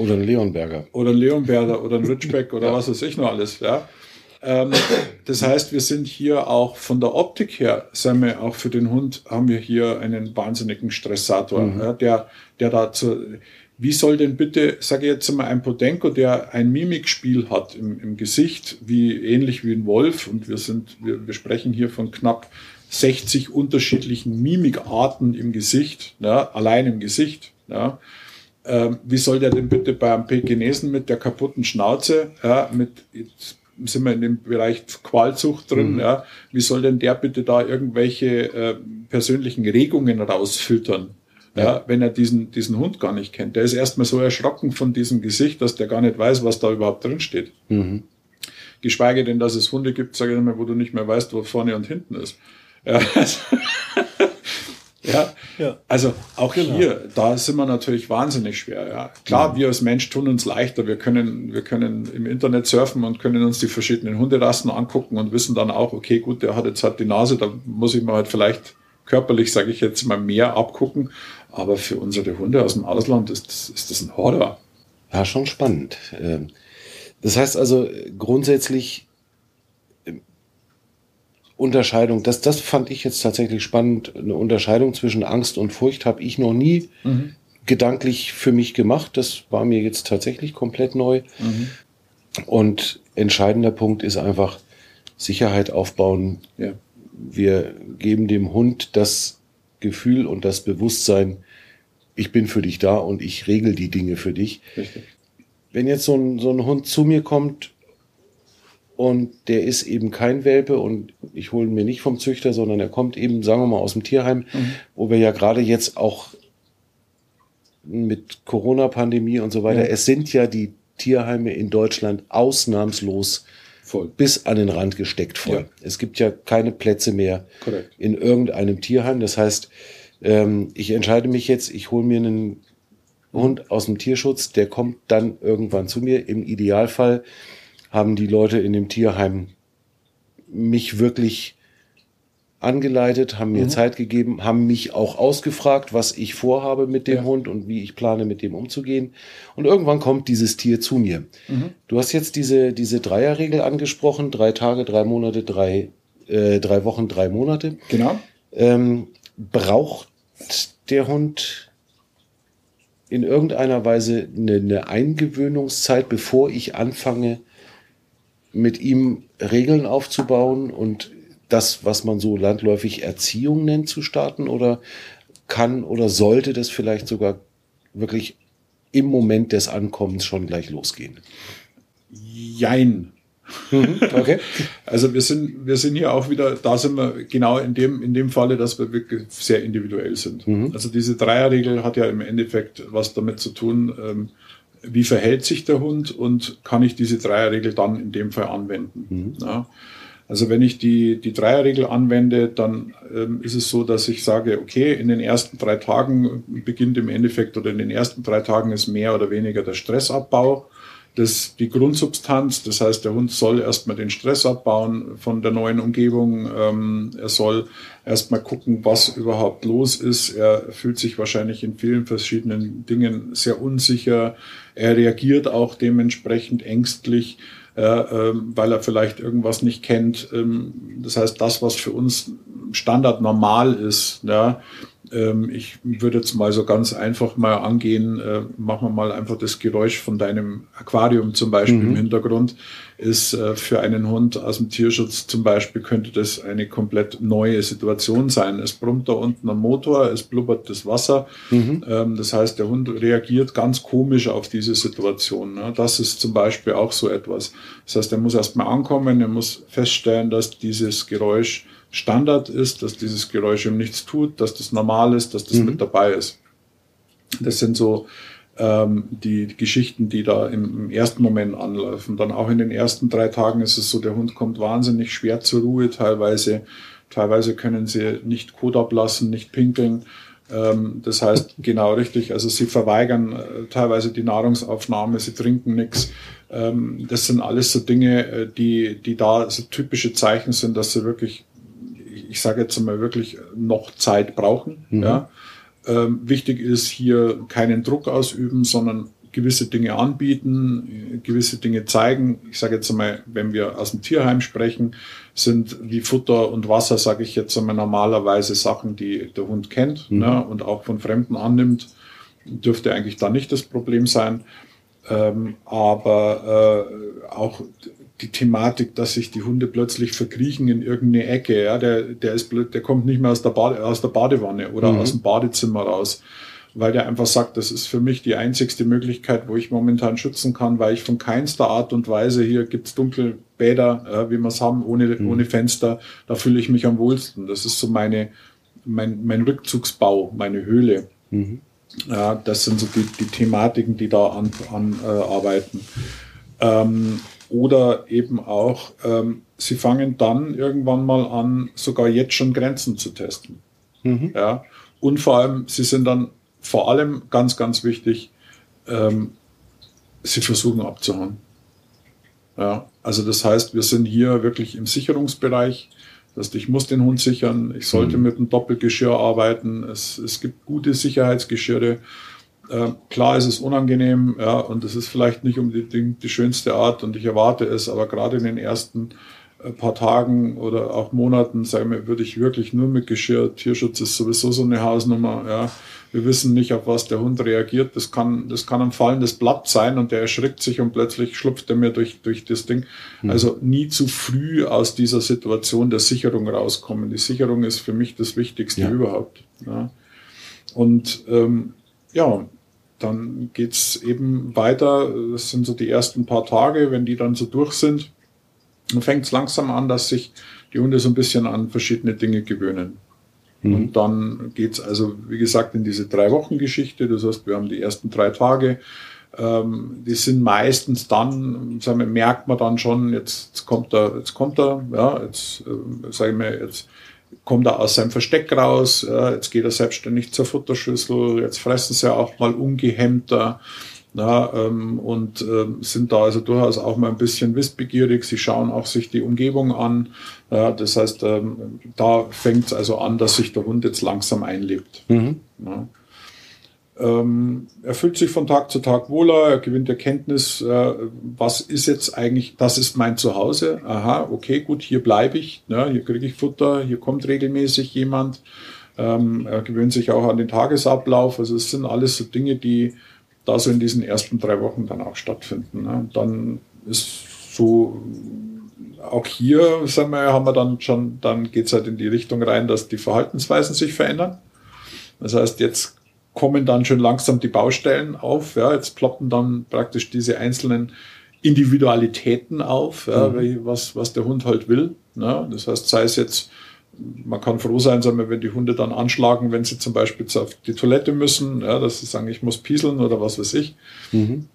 Oder ein Leonberger. Oder ein Leonberger oder ein Ridgeback oder ja. was weiß ich noch alles. Ja. Ähm, das heißt, wir sind hier auch von der Optik her, sagen wir, auch für den Hund haben wir hier einen wahnsinnigen Stressator, mhm. ja, der, der dazu, wie soll denn bitte, sage ich jetzt mal, ein Podenko, der ein Mimikspiel hat im, im Gesicht, wie ähnlich wie ein Wolf, und wir sind, wir, wir sprechen hier von knapp 60 unterschiedlichen Mimikarten im Gesicht, ja, allein im Gesicht. Ja. Ähm, wie soll der denn bitte beim Pekinesen mit der kaputten Schnauze, ja, mit jetzt sind wir in dem Bereich Qualzucht drin, mhm. ja, wie soll denn der bitte da irgendwelche äh, persönlichen Regungen rausfiltern? Ja, ja, wenn er diesen, diesen Hund gar nicht kennt. Der ist erstmal so erschrocken von diesem Gesicht, dass der gar nicht weiß, was da überhaupt drin steht. Mhm. Geschweige denn, dass es Hunde gibt, sage ich mal, wo du nicht mehr weißt, wo vorne und hinten ist. Ja, (laughs) also, ja, ja. also auch genau. hier, da sind wir natürlich wahnsinnig schwer. Ja. Klar, mhm. wir als Mensch tun uns leichter. Wir können, wir können im Internet surfen und können uns die verschiedenen Hunderassen angucken und wissen dann auch, okay, gut, der hat jetzt halt die Nase, da muss ich mir halt vielleicht körperlich, sage ich jetzt mal, mehr abgucken. Aber für unsere Hunde aus dem Ausland ist, das, ist das ein Horror. Ja, schon spannend. Ähm, das heißt also grundsätzlich Unterscheidung, das, das fand ich jetzt tatsächlich spannend. Eine Unterscheidung zwischen Angst und Furcht habe ich noch nie mhm. gedanklich für mich gemacht. Das war mir jetzt tatsächlich komplett neu. Mhm. Und entscheidender Punkt ist einfach Sicherheit aufbauen. Ja. Wir geben dem Hund das Gefühl und das Bewusstsein, ich bin für dich da und ich regel die Dinge für dich. Richtig. Wenn jetzt so ein, so ein Hund zu mir kommt und der ist eben kein Welpe und ich hole ihn mir nicht vom Züchter, sondern er kommt eben, sagen wir mal, aus dem Tierheim, mhm. wo wir ja gerade jetzt auch mit Corona-Pandemie und so weiter, ja. es sind ja die Tierheime in Deutschland ausnahmslos voll. bis an den Rand gesteckt voll. Ja. Es gibt ja keine Plätze mehr Correct. in irgendeinem Tierheim. Das heißt, ähm, ich entscheide mich jetzt, ich hole mir einen Hund aus dem Tierschutz, der kommt dann irgendwann zu mir. Im Idealfall haben die Leute in dem Tierheim mich wirklich angeleitet, haben mir mhm. Zeit gegeben, haben mich auch ausgefragt, was ich vorhabe mit dem ja. Hund und wie ich plane, mit dem umzugehen. Und irgendwann kommt dieses Tier zu mir. Mhm. Du hast jetzt diese, diese Dreierregel angesprochen, drei Tage, drei Monate, drei, äh, drei Wochen, drei Monate. Genau. Ähm, braucht der Hund in irgendeiner Weise eine, eine Eingewöhnungszeit, bevor ich anfange, mit ihm Regeln aufzubauen und das, was man so landläufig Erziehung nennt, zu starten? Oder kann oder sollte das vielleicht sogar wirklich im Moment des Ankommens schon gleich losgehen? Jein. Mhm, okay. (laughs) Also wir sind, wir sind hier auch wieder, da sind wir genau in dem, in dem Falle, dass wir wirklich sehr individuell sind. Mhm. Also diese Dreierregel hat ja im Endeffekt was damit zu tun, ähm, wie verhält sich der Hund und kann ich diese Dreierregel dann in dem Fall anwenden. Mhm. Ja. Also wenn ich die, die Dreierregel anwende, dann ähm, ist es so, dass ich sage, okay, in den ersten drei Tagen beginnt im Endeffekt oder in den ersten drei Tagen ist mehr oder weniger der Stressabbau. Das, die Grundsubstanz, das heißt, der Hund soll erstmal den Stress abbauen von der neuen Umgebung. Ähm, er soll erstmal gucken, was überhaupt los ist. Er fühlt sich wahrscheinlich in vielen verschiedenen Dingen sehr unsicher. Er reagiert auch dementsprechend ängstlich ja, ähm, weil er vielleicht irgendwas nicht kennt. Ähm, das heißt, das, was für uns Standard normal ist. Ja. Ähm, ich würde jetzt mal so ganz einfach mal angehen, äh, machen wir mal einfach das Geräusch von deinem Aquarium zum Beispiel mhm. im Hintergrund, ist äh, für einen Hund aus dem Tierschutz zum Beispiel, könnte das eine komplett neue Situation sein. Es brummt da unten am Motor, es blubbert das Wasser. Mhm. Ähm, das heißt, der Hund reagiert ganz komisch auf diese Situation. Ne? Das ist zum Beispiel auch so etwas. Das heißt, er muss erstmal ankommen, er muss feststellen, dass dieses Geräusch Standard ist, dass dieses Geräusch ihm nichts tut, dass das normal ist, dass das mhm. mit dabei ist. Das sind so ähm, die, die Geschichten, die da im, im, ersten Moment anlaufen. Dann auch in den ersten drei Tagen ist es so, der Hund kommt wahnsinnig schwer zur Ruhe teilweise. Teilweise können sie nicht Kot ablassen, nicht pinkeln. Ähm, das heißt, (laughs) genau richtig, also sie verweigern äh, teilweise die Nahrungsaufnahme, sie trinken nichts. Ähm, das sind alles so Dinge, äh, die, die da so typische Zeichen sind, dass sie wirklich ich sage jetzt mal wirklich noch Zeit brauchen. Mhm. Ja. Ähm, wichtig ist hier keinen Druck ausüben, sondern gewisse Dinge anbieten, gewisse Dinge zeigen. Ich sage jetzt einmal, wenn wir aus dem Tierheim sprechen, sind wie Futter und Wasser, sage ich jetzt einmal normalerweise Sachen, die der Hund kennt mhm. ne, und auch von Fremden annimmt. Dürfte eigentlich da nicht das Problem sein. Ähm, aber äh, auch die Thematik, dass sich die Hunde plötzlich verkriechen in irgendeine Ecke. Ja, der, der, ist, der kommt nicht mehr aus der, Bade, aus der Badewanne oder mhm. aus dem Badezimmer raus, weil der einfach sagt, das ist für mich die einzigste Möglichkeit, wo ich momentan schützen kann, weil ich von keinster Art und Weise, hier gibt's Dunkelbäder, ja, wie wir es haben, ohne, mhm. ohne Fenster, da fühle ich mich am wohlsten. Das ist so meine, mein, mein Rückzugsbau, meine Höhle. Mhm. Ja, das sind so die, die Thematiken, die da an, an äh, arbeiten. Ähm, oder eben auch, ähm, sie fangen dann irgendwann mal an, sogar jetzt schon Grenzen zu testen. Mhm. Ja? Und vor allem, sie sind dann vor allem ganz, ganz wichtig, ähm, sie versuchen abzuhauen. Ja, also das heißt, wir sind hier wirklich im Sicherungsbereich. Das heißt, ich muss den Hund sichern, ich sollte mhm. mit einem Doppelgeschirr arbeiten. Es, es gibt gute Sicherheitsgeschirre. Äh, klar ist es unangenehm, ja, und es ist vielleicht nicht unbedingt die schönste Art und ich erwarte es, aber gerade in den ersten äh, paar Tagen oder auch Monaten, sagen wir, würde ich wirklich nur mit Geschirr, Tierschutz ist sowieso so eine Hausnummer, ja. Wir wissen nicht, auf was der Hund reagiert. Das kann, das kann ein fallendes Blatt sein und der erschrickt sich und plötzlich schlupft er mir durch, durch das Ding. Mhm. Also nie zu früh aus dieser Situation der Sicherung rauskommen. Die Sicherung ist für mich das Wichtigste ja. überhaupt. Ja. Und ähm, ja, dann geht's eben weiter. Das sind so die ersten paar Tage, wenn die dann so durch sind. Dann fängt es langsam an, dass sich die Hunde so ein bisschen an verschiedene Dinge gewöhnen. Mhm. Und dann geht's also, wie gesagt, in diese drei Wochen Geschichte. Das heißt, wir haben die ersten drei Tage. Ähm, die sind meistens dann, sagen wir, merkt man dann schon, jetzt, jetzt kommt er, jetzt kommt er, ja, jetzt, äh, sagen wir, jetzt kommt er aus seinem Versteck raus, ja, jetzt geht er selbstständig zur Futterschüssel, jetzt fressen sie auch mal ungehemmter ja, ähm, und ähm, sind da also durchaus auch mal ein bisschen wissbegierig. Sie schauen auch sich die Umgebung an. Ja, das heißt, ähm, da fängt es also an, dass sich der Hund jetzt langsam einlebt. Mhm. Ja. Ähm, er fühlt sich von Tag zu Tag wohler, er gewinnt Erkenntnis, äh, was ist jetzt eigentlich, das ist mein Zuhause. Aha, okay, gut, hier bleibe ich, ne, hier kriege ich Futter, hier kommt regelmäßig jemand. Ähm, er gewöhnt sich auch an den Tagesablauf. Also es sind alles so Dinge, die da so in diesen ersten drei Wochen dann auch stattfinden. Ne. Dann ist so auch hier, sagen wir, haben wir dann schon, dann geht es halt in die Richtung rein, dass die Verhaltensweisen sich verändern. Das heißt, jetzt kommen dann schon langsam die Baustellen auf. Ja, jetzt ploppen dann praktisch diese einzelnen Individualitäten auf, ja, mhm. was, was der Hund halt will. Ne? Das heißt, sei es jetzt, man kann froh sein, sagen wir, wenn die Hunde dann anschlagen, wenn sie zum Beispiel auf die Toilette müssen, ja, dass sie sagen, ich muss pieseln oder was weiß ich. Mhm.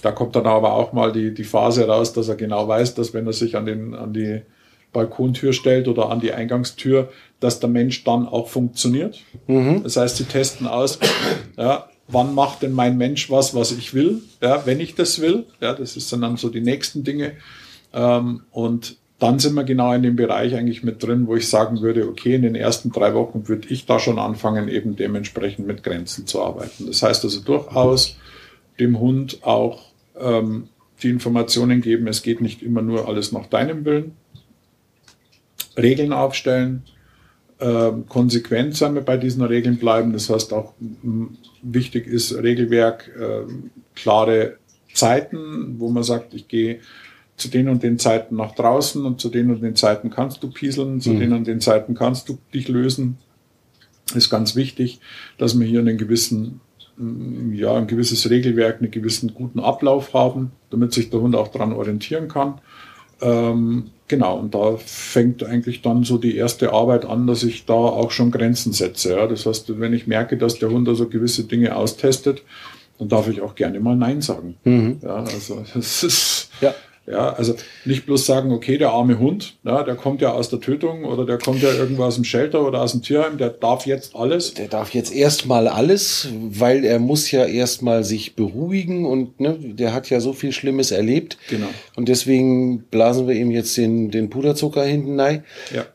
Da kommt dann aber auch mal die, die Phase raus, dass er genau weiß, dass wenn er sich an, den, an die Balkontür stellt oder an die Eingangstür, dass der Mensch dann auch funktioniert. Mhm. Das heißt, sie testen aus, ja, wann macht denn mein Mensch was, was ich will, ja, wenn ich das will. Ja, das ist dann so die nächsten Dinge. Ähm, und dann sind wir genau in dem Bereich eigentlich mit drin, wo ich sagen würde, okay, in den ersten drei Wochen würde ich da schon anfangen, eben dementsprechend mit Grenzen zu arbeiten. Das heißt also durchaus dem Hund auch ähm, die Informationen geben, es geht nicht immer nur alles nach deinem Willen, Regeln aufstellen, äh, konsequent sein wir bei diesen Regeln bleiben. Das heißt auch wichtig ist Regelwerk, äh, klare Zeiten, wo man sagt, ich gehe zu den und den Zeiten nach draußen und zu den und den Zeiten kannst du pieseln, zu mhm. den und den Zeiten kannst du dich lösen. Ist ganz wichtig, dass wir hier einen gewissen, ja, ein gewisses Regelwerk, einen gewissen guten Ablauf haben, damit sich der Hund auch daran orientieren kann. Ähm, genau, und da fängt eigentlich dann so die erste Arbeit an, dass ich da auch schon Grenzen setze. Ja. Das heißt, wenn ich merke, dass der Hund also gewisse Dinge austestet, dann darf ich auch gerne mal Nein sagen. Mhm. Ja, also (laughs) das ist, ja. Ja, also nicht bloß sagen, okay, der arme Hund, ja, der kommt ja aus der Tötung oder der kommt ja irgendwo aus dem Shelter oder aus dem Tierheim, der darf jetzt alles. Der darf jetzt erstmal alles, weil er muss ja erstmal sich beruhigen und ne, der hat ja so viel Schlimmes erlebt. Genau. Und deswegen blasen wir ihm jetzt den, den Puderzucker hinten rein. Ja.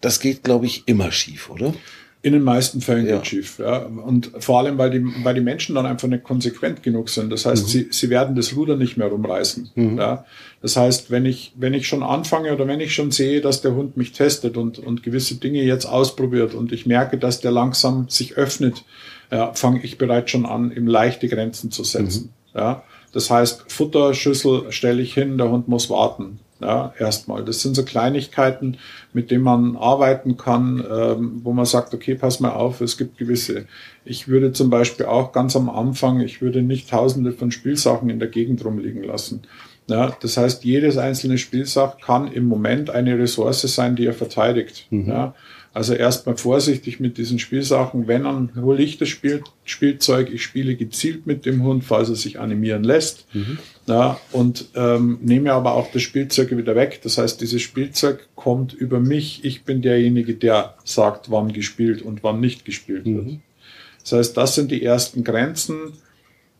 Das geht, glaube ich, immer schief, oder? In den meisten Fällen ja. geht schief. Ja. Und vor allem, weil die, weil die Menschen dann einfach nicht konsequent genug sind. Das heißt, mhm. sie, sie werden das Ruder nicht mehr rumreißen. Mhm. Ja. Das heißt, wenn ich, wenn ich schon anfange oder wenn ich schon sehe, dass der Hund mich testet und, und gewisse Dinge jetzt ausprobiert und ich merke, dass der langsam sich öffnet, ja, fange ich bereits schon an, ihm leichte Grenzen zu setzen. Mhm. Ja. Das heißt, Futterschüssel stelle ich hin, der Hund muss warten. Ja, erstmal. Das sind so Kleinigkeiten, mit denen man arbeiten kann, ähm, wo man sagt, okay, pass mal auf, es gibt gewisse. Ich würde zum Beispiel auch ganz am Anfang, ich würde nicht tausende von Spielsachen in der Gegend rumliegen lassen. Ja, das heißt, jedes einzelne Spielsach kann im Moment eine Ressource sein, die er verteidigt. Mhm. Ja, also erstmal vorsichtig mit diesen Spielsachen. Wenn, dann hole ich das Spiel, Spielzeug. Ich spiele gezielt mit dem Hund, falls er sich animieren lässt. Mhm. Ja, und ähm, nehme aber auch das Spielzeug wieder weg. Das heißt, dieses Spielzeug kommt über mich. Ich bin derjenige, der sagt, wann gespielt und wann nicht gespielt wird. Mhm. Das heißt, das sind die ersten Grenzen,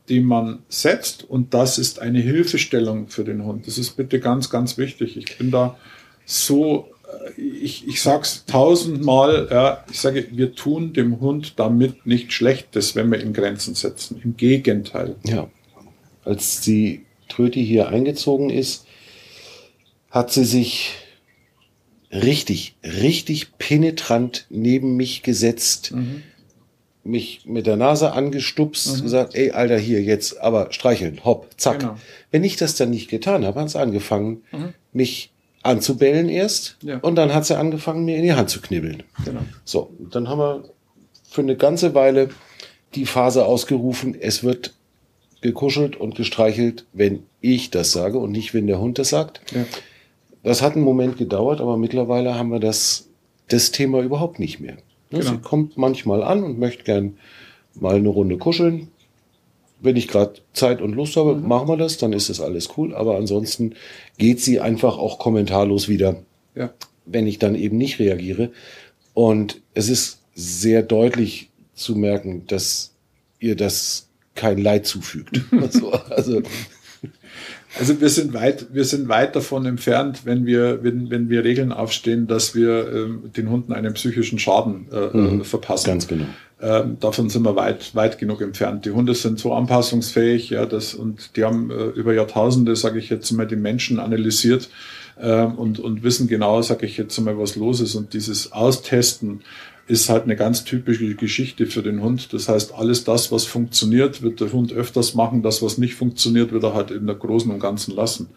die man setzt. Und das ist eine Hilfestellung für den Hund. Das ist bitte ganz, ganz wichtig. Ich bin da so ich, ich sage es tausendmal, ja, ich sage, wir tun dem Hund damit nicht Schlechtes, wenn wir ihm Grenzen setzen. Im Gegenteil. Ja. Als die Tröti hier eingezogen ist, hat sie sich richtig, richtig penetrant neben mich gesetzt, mhm. mich mit der Nase angestupst, mhm. gesagt, ey, Alter, hier jetzt, aber streicheln, hopp, zack. Genau. Wenn ich das dann nicht getan habe, hat es angefangen, mhm. mich anzubellen erst ja. und dann hat sie angefangen, mir in die Hand zu knibbeln. Genau. So, dann haben wir für eine ganze Weile die Phase ausgerufen, es wird gekuschelt und gestreichelt, wenn ich das sage und nicht, wenn der Hund das sagt. Ja. Das hat einen Moment gedauert, aber mittlerweile haben wir das, das Thema überhaupt nicht mehr. Genau. Sie kommt manchmal an und möchte gern mal eine Runde kuscheln wenn ich gerade Zeit und Lust habe, mhm. machen wir das, dann ist das alles cool. Aber ansonsten geht sie einfach auch kommentarlos wieder, ja. wenn ich dann eben nicht reagiere. Und es ist sehr deutlich zu merken, dass ihr das kein Leid zufügt. (laughs) (laughs) also, also also wir sind weit, wir sind weit davon entfernt, wenn wir, wenn, wenn wir Regeln aufstehen, dass wir ähm, den Hunden einen psychischen Schaden äh, mhm, verpassen. Ganz genau. Ähm, davon sind wir weit, weit genug entfernt. Die Hunde sind so anpassungsfähig, ja, das, und die haben äh, über Jahrtausende, sage ich jetzt mal, die Menschen analysiert äh, und, und wissen genau, sage ich jetzt mal, was los ist. Und dieses Austesten ist halt eine ganz typische Geschichte für den Hund. Das heißt, alles das, was funktioniert, wird der Hund öfters machen. Das, was nicht funktioniert, wird er halt in der Großen und Ganzen lassen.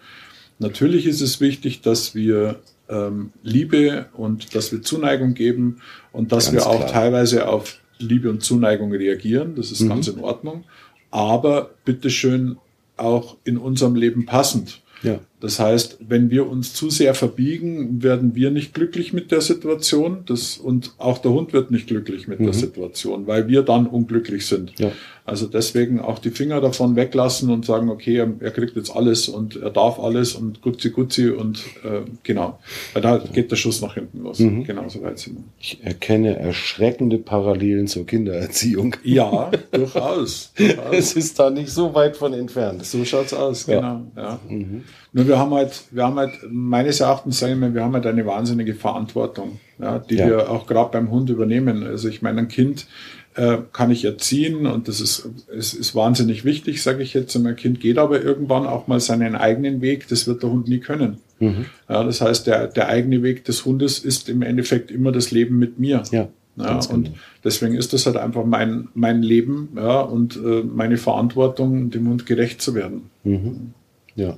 Natürlich ist es wichtig, dass wir ähm, Liebe und dass wir Zuneigung geben und dass ganz wir auch klar. teilweise auf Liebe und Zuneigung reagieren. Das ist mhm. ganz in Ordnung. Aber bitteschön auch in unserem Leben passend. Ja. Das heißt, wenn wir uns zu sehr verbiegen, werden wir nicht glücklich mit der Situation. Das, und auch der Hund wird nicht glücklich mit mhm. der Situation, weil wir dann unglücklich sind. Ja. Also deswegen auch die Finger davon weglassen und sagen, okay, er, er kriegt jetzt alles und er darf alles und gutzi gutzi und äh, genau. Weil da geht der Schuss nach hinten los. Mhm. Genau so weit sind wir. Ich erkenne erschreckende Parallelen zur Kindererziehung. Ja, (laughs) durchaus, durchaus. Es ist da nicht so weit von entfernt. So schaut's aus, ja. genau. Ja. Mhm. Nur wir haben halt, wir haben halt, meines Erachtens sagen wir, wir haben halt eine wahnsinnige Verantwortung, ja, die ja. wir auch gerade beim Hund übernehmen. Also ich meine, ein Kind äh, kann ich erziehen und das ist, ist, ist wahnsinnig wichtig, sage ich jetzt. Mein Kind geht aber irgendwann auch mal seinen eigenen Weg, das wird der Hund nie können. Mhm. Ja, das heißt, der, der eigene Weg des Hundes ist im Endeffekt immer das Leben mit mir. Ja. Ja, und genau. deswegen ist das halt einfach mein, mein Leben ja, und äh, meine Verantwortung, dem Hund gerecht zu werden. Mhm. Ja.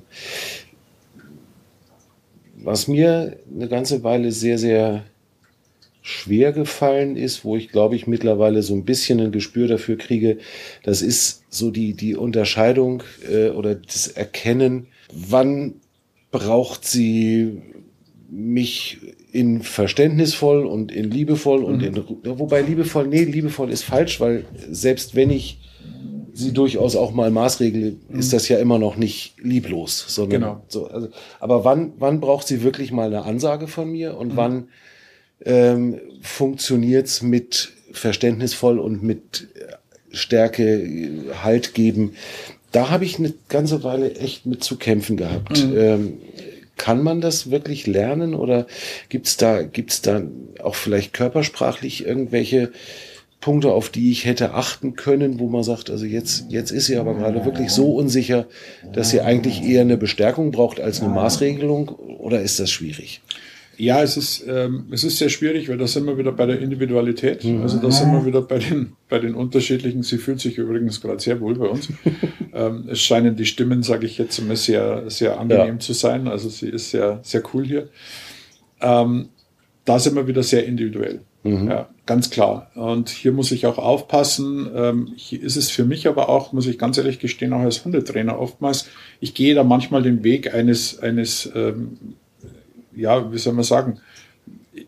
Was mir eine ganze Weile sehr, sehr schwer gefallen ist, wo ich glaube ich mittlerweile so ein bisschen ein Gespür dafür kriege, das ist so die, die Unterscheidung äh, oder das Erkennen, wann braucht sie mich in verständnisvoll und in liebevoll und mhm. in, wobei liebevoll, nee, liebevoll ist falsch, weil selbst wenn ich sie durchaus auch mal maßregel, mhm. ist das ja immer noch nicht lieblos, sondern genau. so, also, aber wann, wann braucht sie wirklich mal eine Ansage von mir und mhm. wann ähm, funktioniert's mit verständnisvoll und mit Stärke Halt geben? Da habe ich eine ganze Weile echt mit zu kämpfen gehabt. Mhm. Ähm, kann man das wirklich lernen oder gibt's da, gibt's da auch vielleicht körpersprachlich irgendwelche Punkte, auf die ich hätte achten können, wo man sagt, also jetzt, jetzt ist sie aber gerade wirklich so unsicher, dass sie eigentlich eher eine Bestärkung braucht als eine Maßregelung oder ist das schwierig? Ja, es ist, ähm, es ist sehr schwierig, weil da sind wir wieder bei der Individualität. Mhm. Also da sind wir wieder bei den, bei den unterschiedlichen. Sie fühlt sich übrigens gerade sehr wohl bei uns. (laughs) ähm, es scheinen die Stimmen, sage ich jetzt immer, sehr, sehr angenehm ja. zu sein. Also sie ist sehr, sehr cool hier. Ähm, da sind wir wieder sehr individuell. Mhm. Ja, ganz klar. Und hier muss ich auch aufpassen. Ähm, hier ist es für mich aber auch, muss ich ganz ehrlich gestehen, auch als Hundetrainer oftmals, ich gehe da manchmal den Weg eines, eines ähm, ja, wie soll man sagen,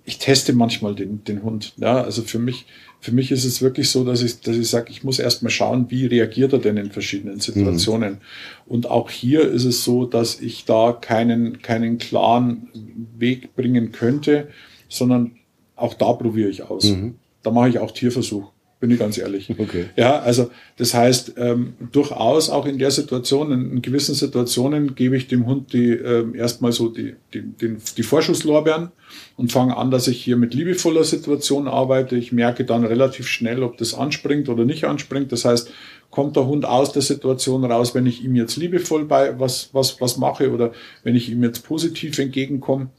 ich teste manchmal den, den Hund. Ja, also für mich, für mich ist es wirklich so, dass ich, dass ich sage, ich muss erstmal schauen, wie reagiert er denn in verschiedenen Situationen. Mhm. Und auch hier ist es so, dass ich da keinen, keinen klaren Weg bringen könnte, sondern auch da probiere ich aus. Mhm. Da mache ich auch Tierversuch bin ich ganz ehrlich. Okay. Ja, also das heißt, ähm, durchaus auch in der Situation, in, in, gewissen Situationen gebe ich dem Hund die ähm, erstmal so die, die, die, die Vorschusslorbeeren und fange an, dass ich hier mit liebevoller Situation arbeite. Ich merke dann relativ schnell, ob das anspringt oder nicht anspringt. Das heißt, kommt der Hund aus der Situation raus, wenn ich ihm jetzt liebevoll bei was, was, was mache oder wenn ich ihm jetzt positiv entgegenkomme.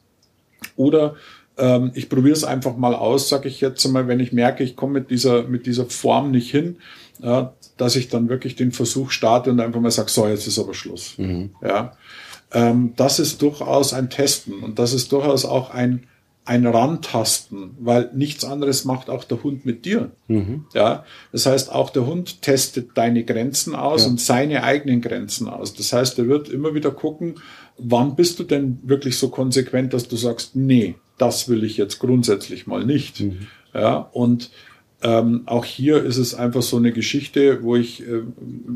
Oder ähm, ich probiere es einfach mal aus, sage ich jetzt einmal, wenn ich merke, ich komme mit dieser, mit dieser Form nicht hin, ja, dass ich dann wirklich den Versuch starte und einfach mal sage, so, jetzt ist aber Schluss. Mhm. Ja, ähm, das ist durchaus ein Testen und das ist durchaus auch ein, ein Rantasten, weil nichts anderes macht auch der Hund mit dir. Mhm. Ja, das heißt, auch der Hund testet deine Grenzen aus ja. und seine eigenen Grenzen aus. Das heißt, er wird immer wieder gucken, wann bist du denn wirklich so konsequent, dass du sagst, nee, das will ich jetzt grundsätzlich mal nicht. Mhm. Ja, und ähm, auch hier ist es einfach so eine Geschichte, wo ich, äh,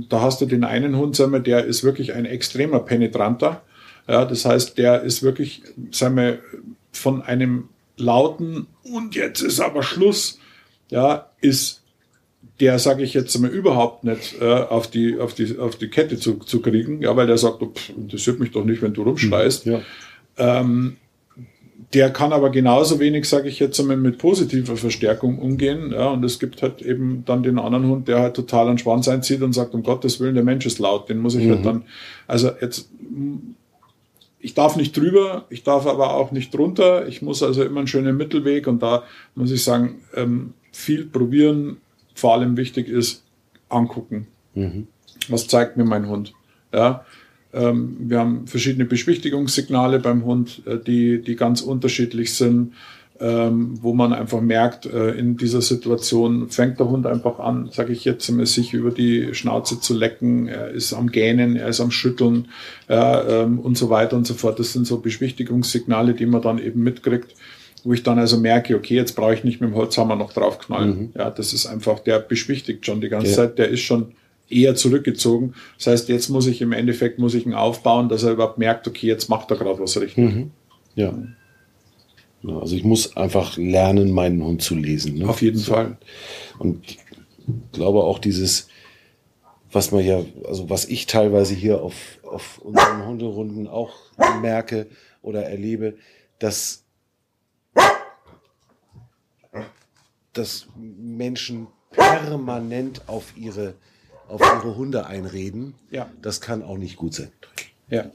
da hast du den einen Hund, sagen wir, der ist wirklich ein extremer Penetranter. Ja, das heißt, der ist wirklich, sagen wir, von einem lauten und jetzt ist aber Schluss, ja, ist der, sage ich jetzt mal, überhaupt nicht äh, auf, die, auf, die, auf die Kette zu, zu kriegen, ja, weil der sagt, pff, interessiert mich doch nicht, wenn du rumschreist. Ja. Ähm, der kann aber genauso wenig, sage ich jetzt einmal, mit positiver Verstärkung umgehen. Ja, und es gibt halt eben dann den anderen Hund, der halt total an Schwanz einzieht und sagt, um Gottes Willen, der Mensch ist laut. Den muss ich halt mhm. halt dann, also jetzt, ich darf nicht drüber, ich darf aber auch nicht drunter. Ich muss also immer einen schönen Mittelweg und da muss ich sagen, ähm, viel probieren. Vor allem wichtig ist, angucken. Mhm. Was zeigt mir mein Hund? Ja, ähm, wir haben verschiedene Beschwichtigungssignale beim Hund, äh, die, die ganz unterschiedlich sind, ähm, wo man einfach merkt, äh, in dieser Situation fängt der Hund einfach an, sage ich jetzt, sich über die Schnauze zu lecken, er ist am Gähnen, er ist am Schütteln ähm, und so weiter und so fort. Das sind so Beschwichtigungssignale, die man dann eben mitkriegt wo ich dann also merke, okay, jetzt brauche ich nicht mit dem Holzhammer noch draufknallen. Mhm. Ja, das ist einfach, der beschwichtigt schon die ganze ja. Zeit, der ist schon eher zurückgezogen. Das heißt, jetzt muss ich im Endeffekt muss ich ihn aufbauen, dass er überhaupt merkt, okay, jetzt macht er gerade was richtig. Mhm. Ja. Also ich muss einfach lernen, meinen Hund zu lesen. Ne? Auf jeden so. Fall. Und ich glaube auch dieses, was man ja, also was ich teilweise hier auf, auf unseren Hunderunden auch merke oder erlebe, dass, dass Menschen permanent auf ihre, auf ihre Hunde einreden. Ja. Das kann auch nicht gut sein. Ja.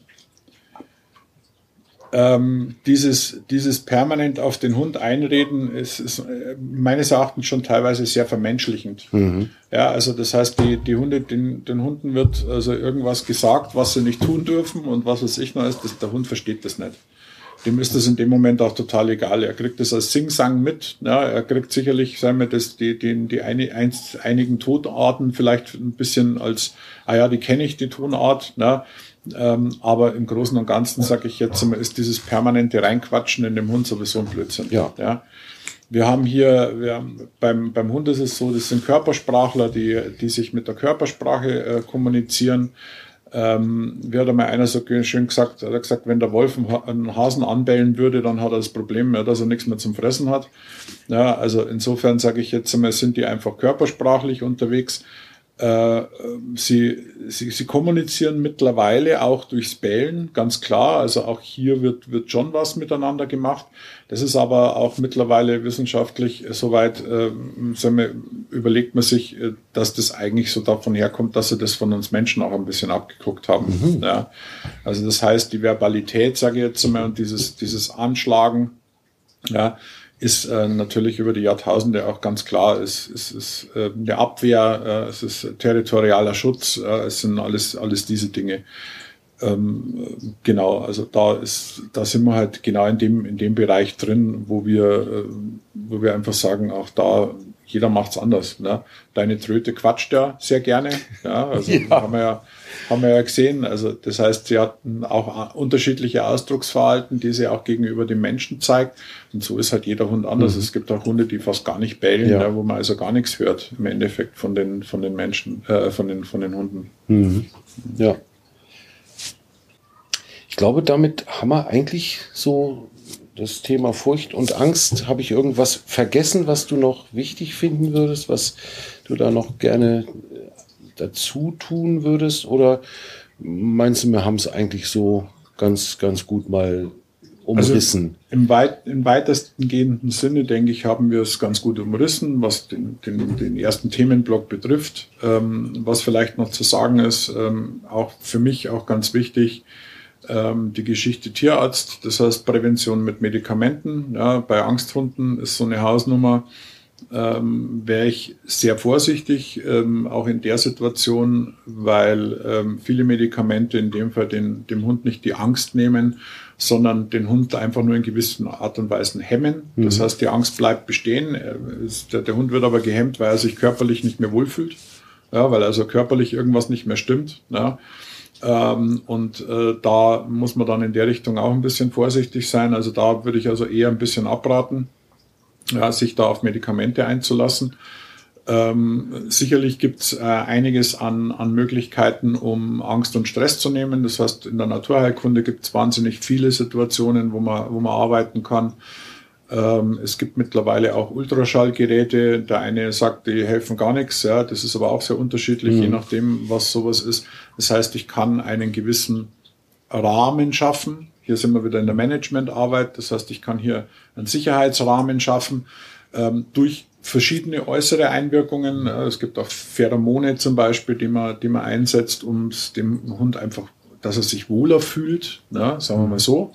Ähm, dieses, dieses permanent auf den Hund einreden ist, ist äh, meines Erachtens schon teilweise sehr vermenschlichend. Ja, also das heißt, die, die Hunde, den, den Hunden wird also irgendwas gesagt, was sie nicht tun dürfen und was weiß ich noch ist, das, der Hund versteht das nicht. Dem ist das in dem Moment auch total egal. Er kriegt das als Sing-Sang mit. Ja, er kriegt sicherlich, sagen wir, das, die, die, die eine, eins, einigen Tonarten vielleicht ein bisschen als, ah ja, die kenne ich, die Tonart. Ja, ähm, aber im Großen und Ganzen, sage ich jetzt mal, ist dieses permanente Reinquatschen in dem Hund sowieso ein Blödsinn. Ja. ja. Wir haben hier, wir haben, beim, beim Hund ist es so, das sind Körpersprachler, die, die sich mit der Körpersprache äh, kommunizieren. Ähm, wie hat einmal einer so schön gesagt, er hat gesagt, wenn der Wolf einen Hasen anbellen würde, dann hat er das Problem, ja, dass er nichts mehr zum Fressen hat. Ja, also insofern sage ich jetzt einmal, sind die einfach körpersprachlich unterwegs. Äh, sie, sie, sie kommunizieren mittlerweile auch durchs Bellen, ganz klar. Also auch hier wird, wird schon was miteinander gemacht. Das ist aber auch mittlerweile wissenschaftlich soweit, äh, überlegt man sich, äh, dass das eigentlich so davon herkommt, dass sie das von uns Menschen auch ein bisschen abgeguckt haben. Mhm. Ja. Also das heißt, die Verbalität, sage ich jetzt einmal, und dieses, dieses Anschlagen, ja, ist äh, natürlich über die Jahrtausende auch ganz klar. Es, es ist äh, eine Abwehr, äh, es ist territorialer Schutz, äh, es sind alles, alles diese Dinge. Ähm, genau, also da ist, da sind wir halt genau in dem, in dem Bereich drin, wo wir, äh, wo wir einfach sagen, auch da, jeder macht's anders. Ne? Deine Tröte quatscht ja sehr gerne. Ja, also (laughs) ja. haben wir ja haben wir ja gesehen. Also das heißt, sie hatten auch unterschiedliche Ausdrucksverhalten, die sie auch gegenüber dem Menschen zeigt. Und so ist halt jeder Hund anders. Mhm. Es gibt auch Hunde, die fast gar nicht bellen, ja. Ja, wo man also gar nichts hört im Endeffekt von den von den Menschen, äh, von den von den Hunden. Mhm. Ja. Ich glaube, damit haben wir eigentlich so das Thema Furcht und Angst. Habe ich irgendwas vergessen, was du noch wichtig finden würdest, was du da noch gerne dazu tun würdest? Oder meinst du, wir haben es eigentlich so ganz, ganz gut mal umrissen? Also im, weit, im weitesten gehenden Sinne, denke ich, haben wir es ganz gut umrissen, was den, den, den ersten Themenblock betrifft. Ähm, was vielleicht noch zu sagen ist, ähm, auch für mich auch ganz wichtig, ähm, die Geschichte Tierarzt, das heißt Prävention mit Medikamenten. Ja, bei Angsthunden ist so eine Hausnummer ähm, wäre ich sehr vorsichtig, ähm, auch in der Situation, weil ähm, viele Medikamente in dem Fall den, dem Hund nicht die Angst nehmen, sondern den Hund einfach nur in gewissen Art und Weise hemmen. Mhm. Das heißt, die Angst bleibt bestehen. Ist, der, der, Hund wird aber gehemmt, weil er sich körperlich nicht mehr wohlfühlt, ja, weil also körperlich irgendwas nicht mehr stimmt. Ja. Ähm, und äh, da muss man dann in der Richtung auch ein bisschen vorsichtig sein. Also da würde ich also eher ein bisschen abraten ja, sich da auf Medikamente einzulassen. Ähm, sicherlich gibt es äh, einiges an, an Möglichkeiten, um Angst und Stress zu nehmen. Das heißt, in der Naturheilkunde gibt es wahnsinnig viele Situationen, wo man, wo man arbeiten kann. Ähm, es gibt mittlerweile auch Ultraschallgeräte. Der eine sagt, die helfen gar nichts. Ja, das ist aber auch sehr unterschiedlich, mhm. je nachdem, was sowas ist. Das heißt, ich kann einen gewissen Rahmen schaffen, hier sind wir wieder in der Managementarbeit. Das heißt, ich kann hier einen Sicherheitsrahmen schaffen ähm, durch verschiedene äußere Einwirkungen. Äh, es gibt auch Pheromone zum Beispiel, die man, die man einsetzt, um dem Hund einfach, dass er sich wohler fühlt, ne, sagen wir mal so.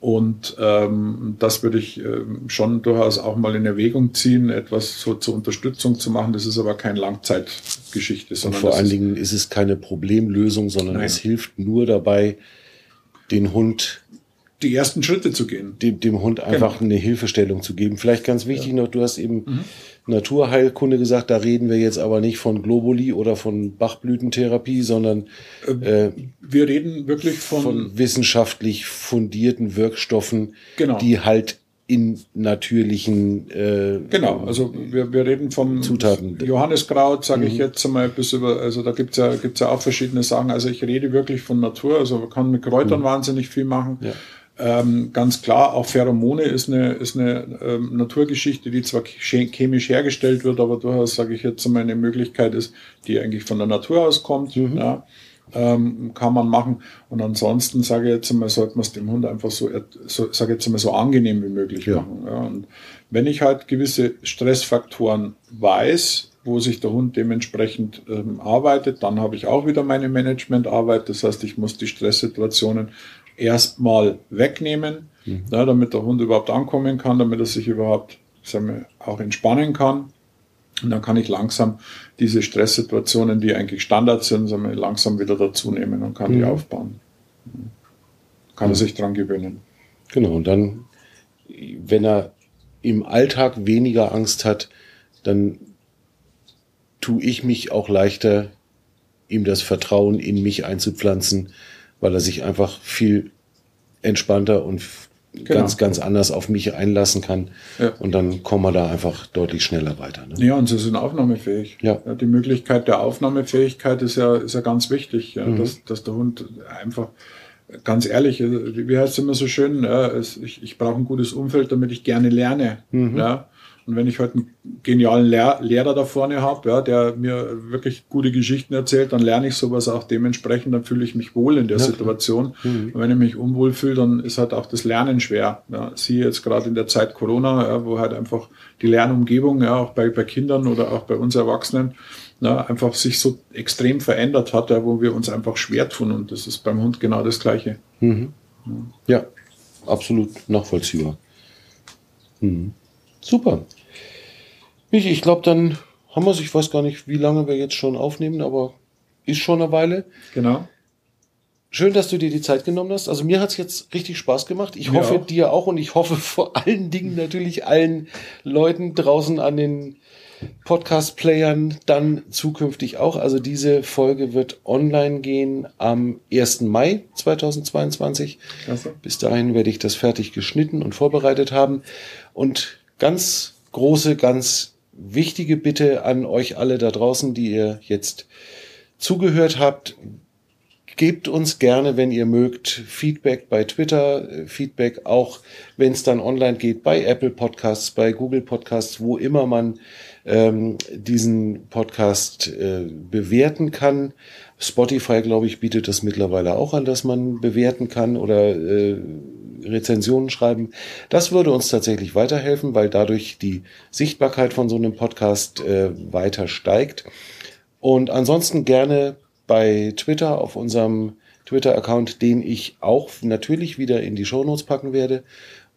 Und ähm, das würde ich ähm, schon durchaus auch mal in Erwägung ziehen, etwas so zur Unterstützung zu machen. Das ist aber keine Langzeitgeschichte. Sondern Und vor allen Dingen ist es keine Problemlösung, sondern Nein. es hilft nur dabei, den Hund die ersten Schritte zu gehen. Dem, dem Hund einfach genau. eine Hilfestellung zu geben. Vielleicht ganz wichtig ja. noch, du hast eben mhm. Naturheilkunde gesagt, da reden wir jetzt aber nicht von Globuli oder von Bachblütentherapie, sondern äh, äh, wir reden wirklich von, von wissenschaftlich fundierten Wirkstoffen, genau. die halt in natürlichen äh, genau also wir, wir reden vom Zutaten Johanneskraut sage mhm. ich jetzt mal bis über also da gibt's ja gibt's ja auch verschiedene Sachen also ich rede wirklich von Natur also man kann mit Kräutern mhm. wahnsinnig viel machen ja. ähm, ganz klar auch Pheromone ist eine ist eine ähm, Naturgeschichte die zwar chemisch hergestellt wird aber durchaus sage ich jetzt mal eine Möglichkeit ist die eigentlich von der Natur aus kommt mhm. ja ähm, kann man machen. Und ansonsten sage ich jetzt einmal, sollte man es dem Hund einfach so, so sage jetzt einmal so angenehm wie möglich ja. machen. Ja. Und wenn ich halt gewisse Stressfaktoren weiß, wo sich der Hund dementsprechend ähm, arbeitet. Dann habe ich auch wieder meine Managementarbeit. Das heißt, ich muss die Stresssituationen erstmal wegnehmen, mhm. ja, damit der Hund überhaupt ankommen kann, damit er sich überhaupt wir, auch entspannen kann. Und dann kann ich langsam diese Stresssituationen, die eigentlich Standard sind, langsam wieder dazu nehmen und kann mhm. die aufbauen. Kann mhm. er sich dran gewöhnen. Genau, und dann, wenn er im Alltag weniger Angst hat, dann tue ich mich auch leichter, ihm das Vertrauen in mich einzupflanzen, weil er sich einfach viel entspannter und genau. ganz, ganz anders auf mich einlassen kann. Ja. Und dann kommen wir da einfach deutlich schneller weiter. Ne? Ja, und sie sind aufnahmefähig. Ja. ja. Die Möglichkeit der Aufnahmefähigkeit ist ja, ist ja ganz wichtig, ja, mhm. dass, dass der Hund einfach ganz ehrlich, wie heißt es immer so schön, ja, ich, ich brauche ein gutes Umfeld, damit ich gerne lerne. Mhm. Ja. Und wenn ich heute einen genialen Lehr Lehrer da vorne habe, ja, der mir wirklich gute Geschichten erzählt, dann lerne ich sowas auch dementsprechend, dann fühle ich mich wohl in der ja, Situation. Mhm. Und wenn ich mich unwohl fühle, dann ist halt auch das Lernen schwer. Ja, siehe jetzt gerade in der Zeit Corona, ja, wo halt einfach die Lernumgebung, ja, auch bei, bei Kindern oder auch bei uns Erwachsenen, ja, einfach sich so extrem verändert hat, ja, wo wir uns einfach schwer tun. Und das ist beim Hund genau das Gleiche. Mhm. Ja, absolut nachvollziehbar. Mhm. Super. Michi, ich glaube, dann haben wir es, ich weiß gar nicht, wie lange wir jetzt schon aufnehmen, aber ist schon eine Weile. Genau. Schön, dass du dir die Zeit genommen hast. Also mir hat es jetzt richtig Spaß gemacht. Ich hoffe auch. dir auch und ich hoffe vor allen Dingen natürlich allen Leuten draußen an den Podcast-Playern dann zukünftig auch. Also diese Folge wird online gehen am 1. Mai 2022. Klasse. Bis dahin werde ich das fertig geschnitten und vorbereitet haben. Und ganz große, ganz wichtige Bitte an euch alle da draußen, die ihr jetzt zugehört habt. Gebt uns gerne, wenn ihr mögt, Feedback bei Twitter, Feedback auch, wenn es dann online geht, bei Apple Podcasts, bei Google Podcasts, wo immer man ähm, diesen Podcast äh, bewerten kann. Spotify, glaube ich, bietet das mittlerweile auch an, dass man bewerten kann oder äh, Rezensionen schreiben. Das würde uns tatsächlich weiterhelfen, weil dadurch die Sichtbarkeit von so einem Podcast äh, weiter steigt. Und ansonsten gerne bei Twitter auf unserem Twitter-Account, den ich auch natürlich wieder in die Shownotes packen werde.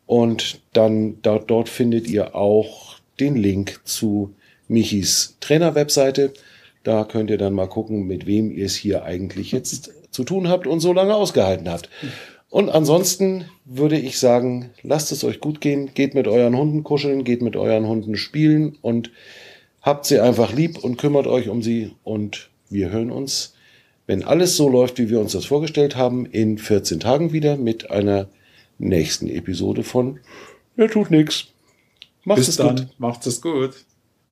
Und dann dort, dort findet ihr auch den Link zu Michis Trainer-Webseite. Da könnt ihr dann mal gucken, mit wem ihr es hier eigentlich jetzt (laughs) zu tun habt und so lange ausgehalten habt. Und ansonsten würde ich sagen, lasst es euch gut gehen, geht mit euren Hunden kuscheln, geht mit euren Hunden spielen und habt sie einfach lieb und kümmert euch um sie und wir hören uns, wenn alles so läuft, wie wir uns das vorgestellt haben, in 14 Tagen wieder mit einer nächsten Episode von Wer tut nix. Macht es gut. Macht es gut.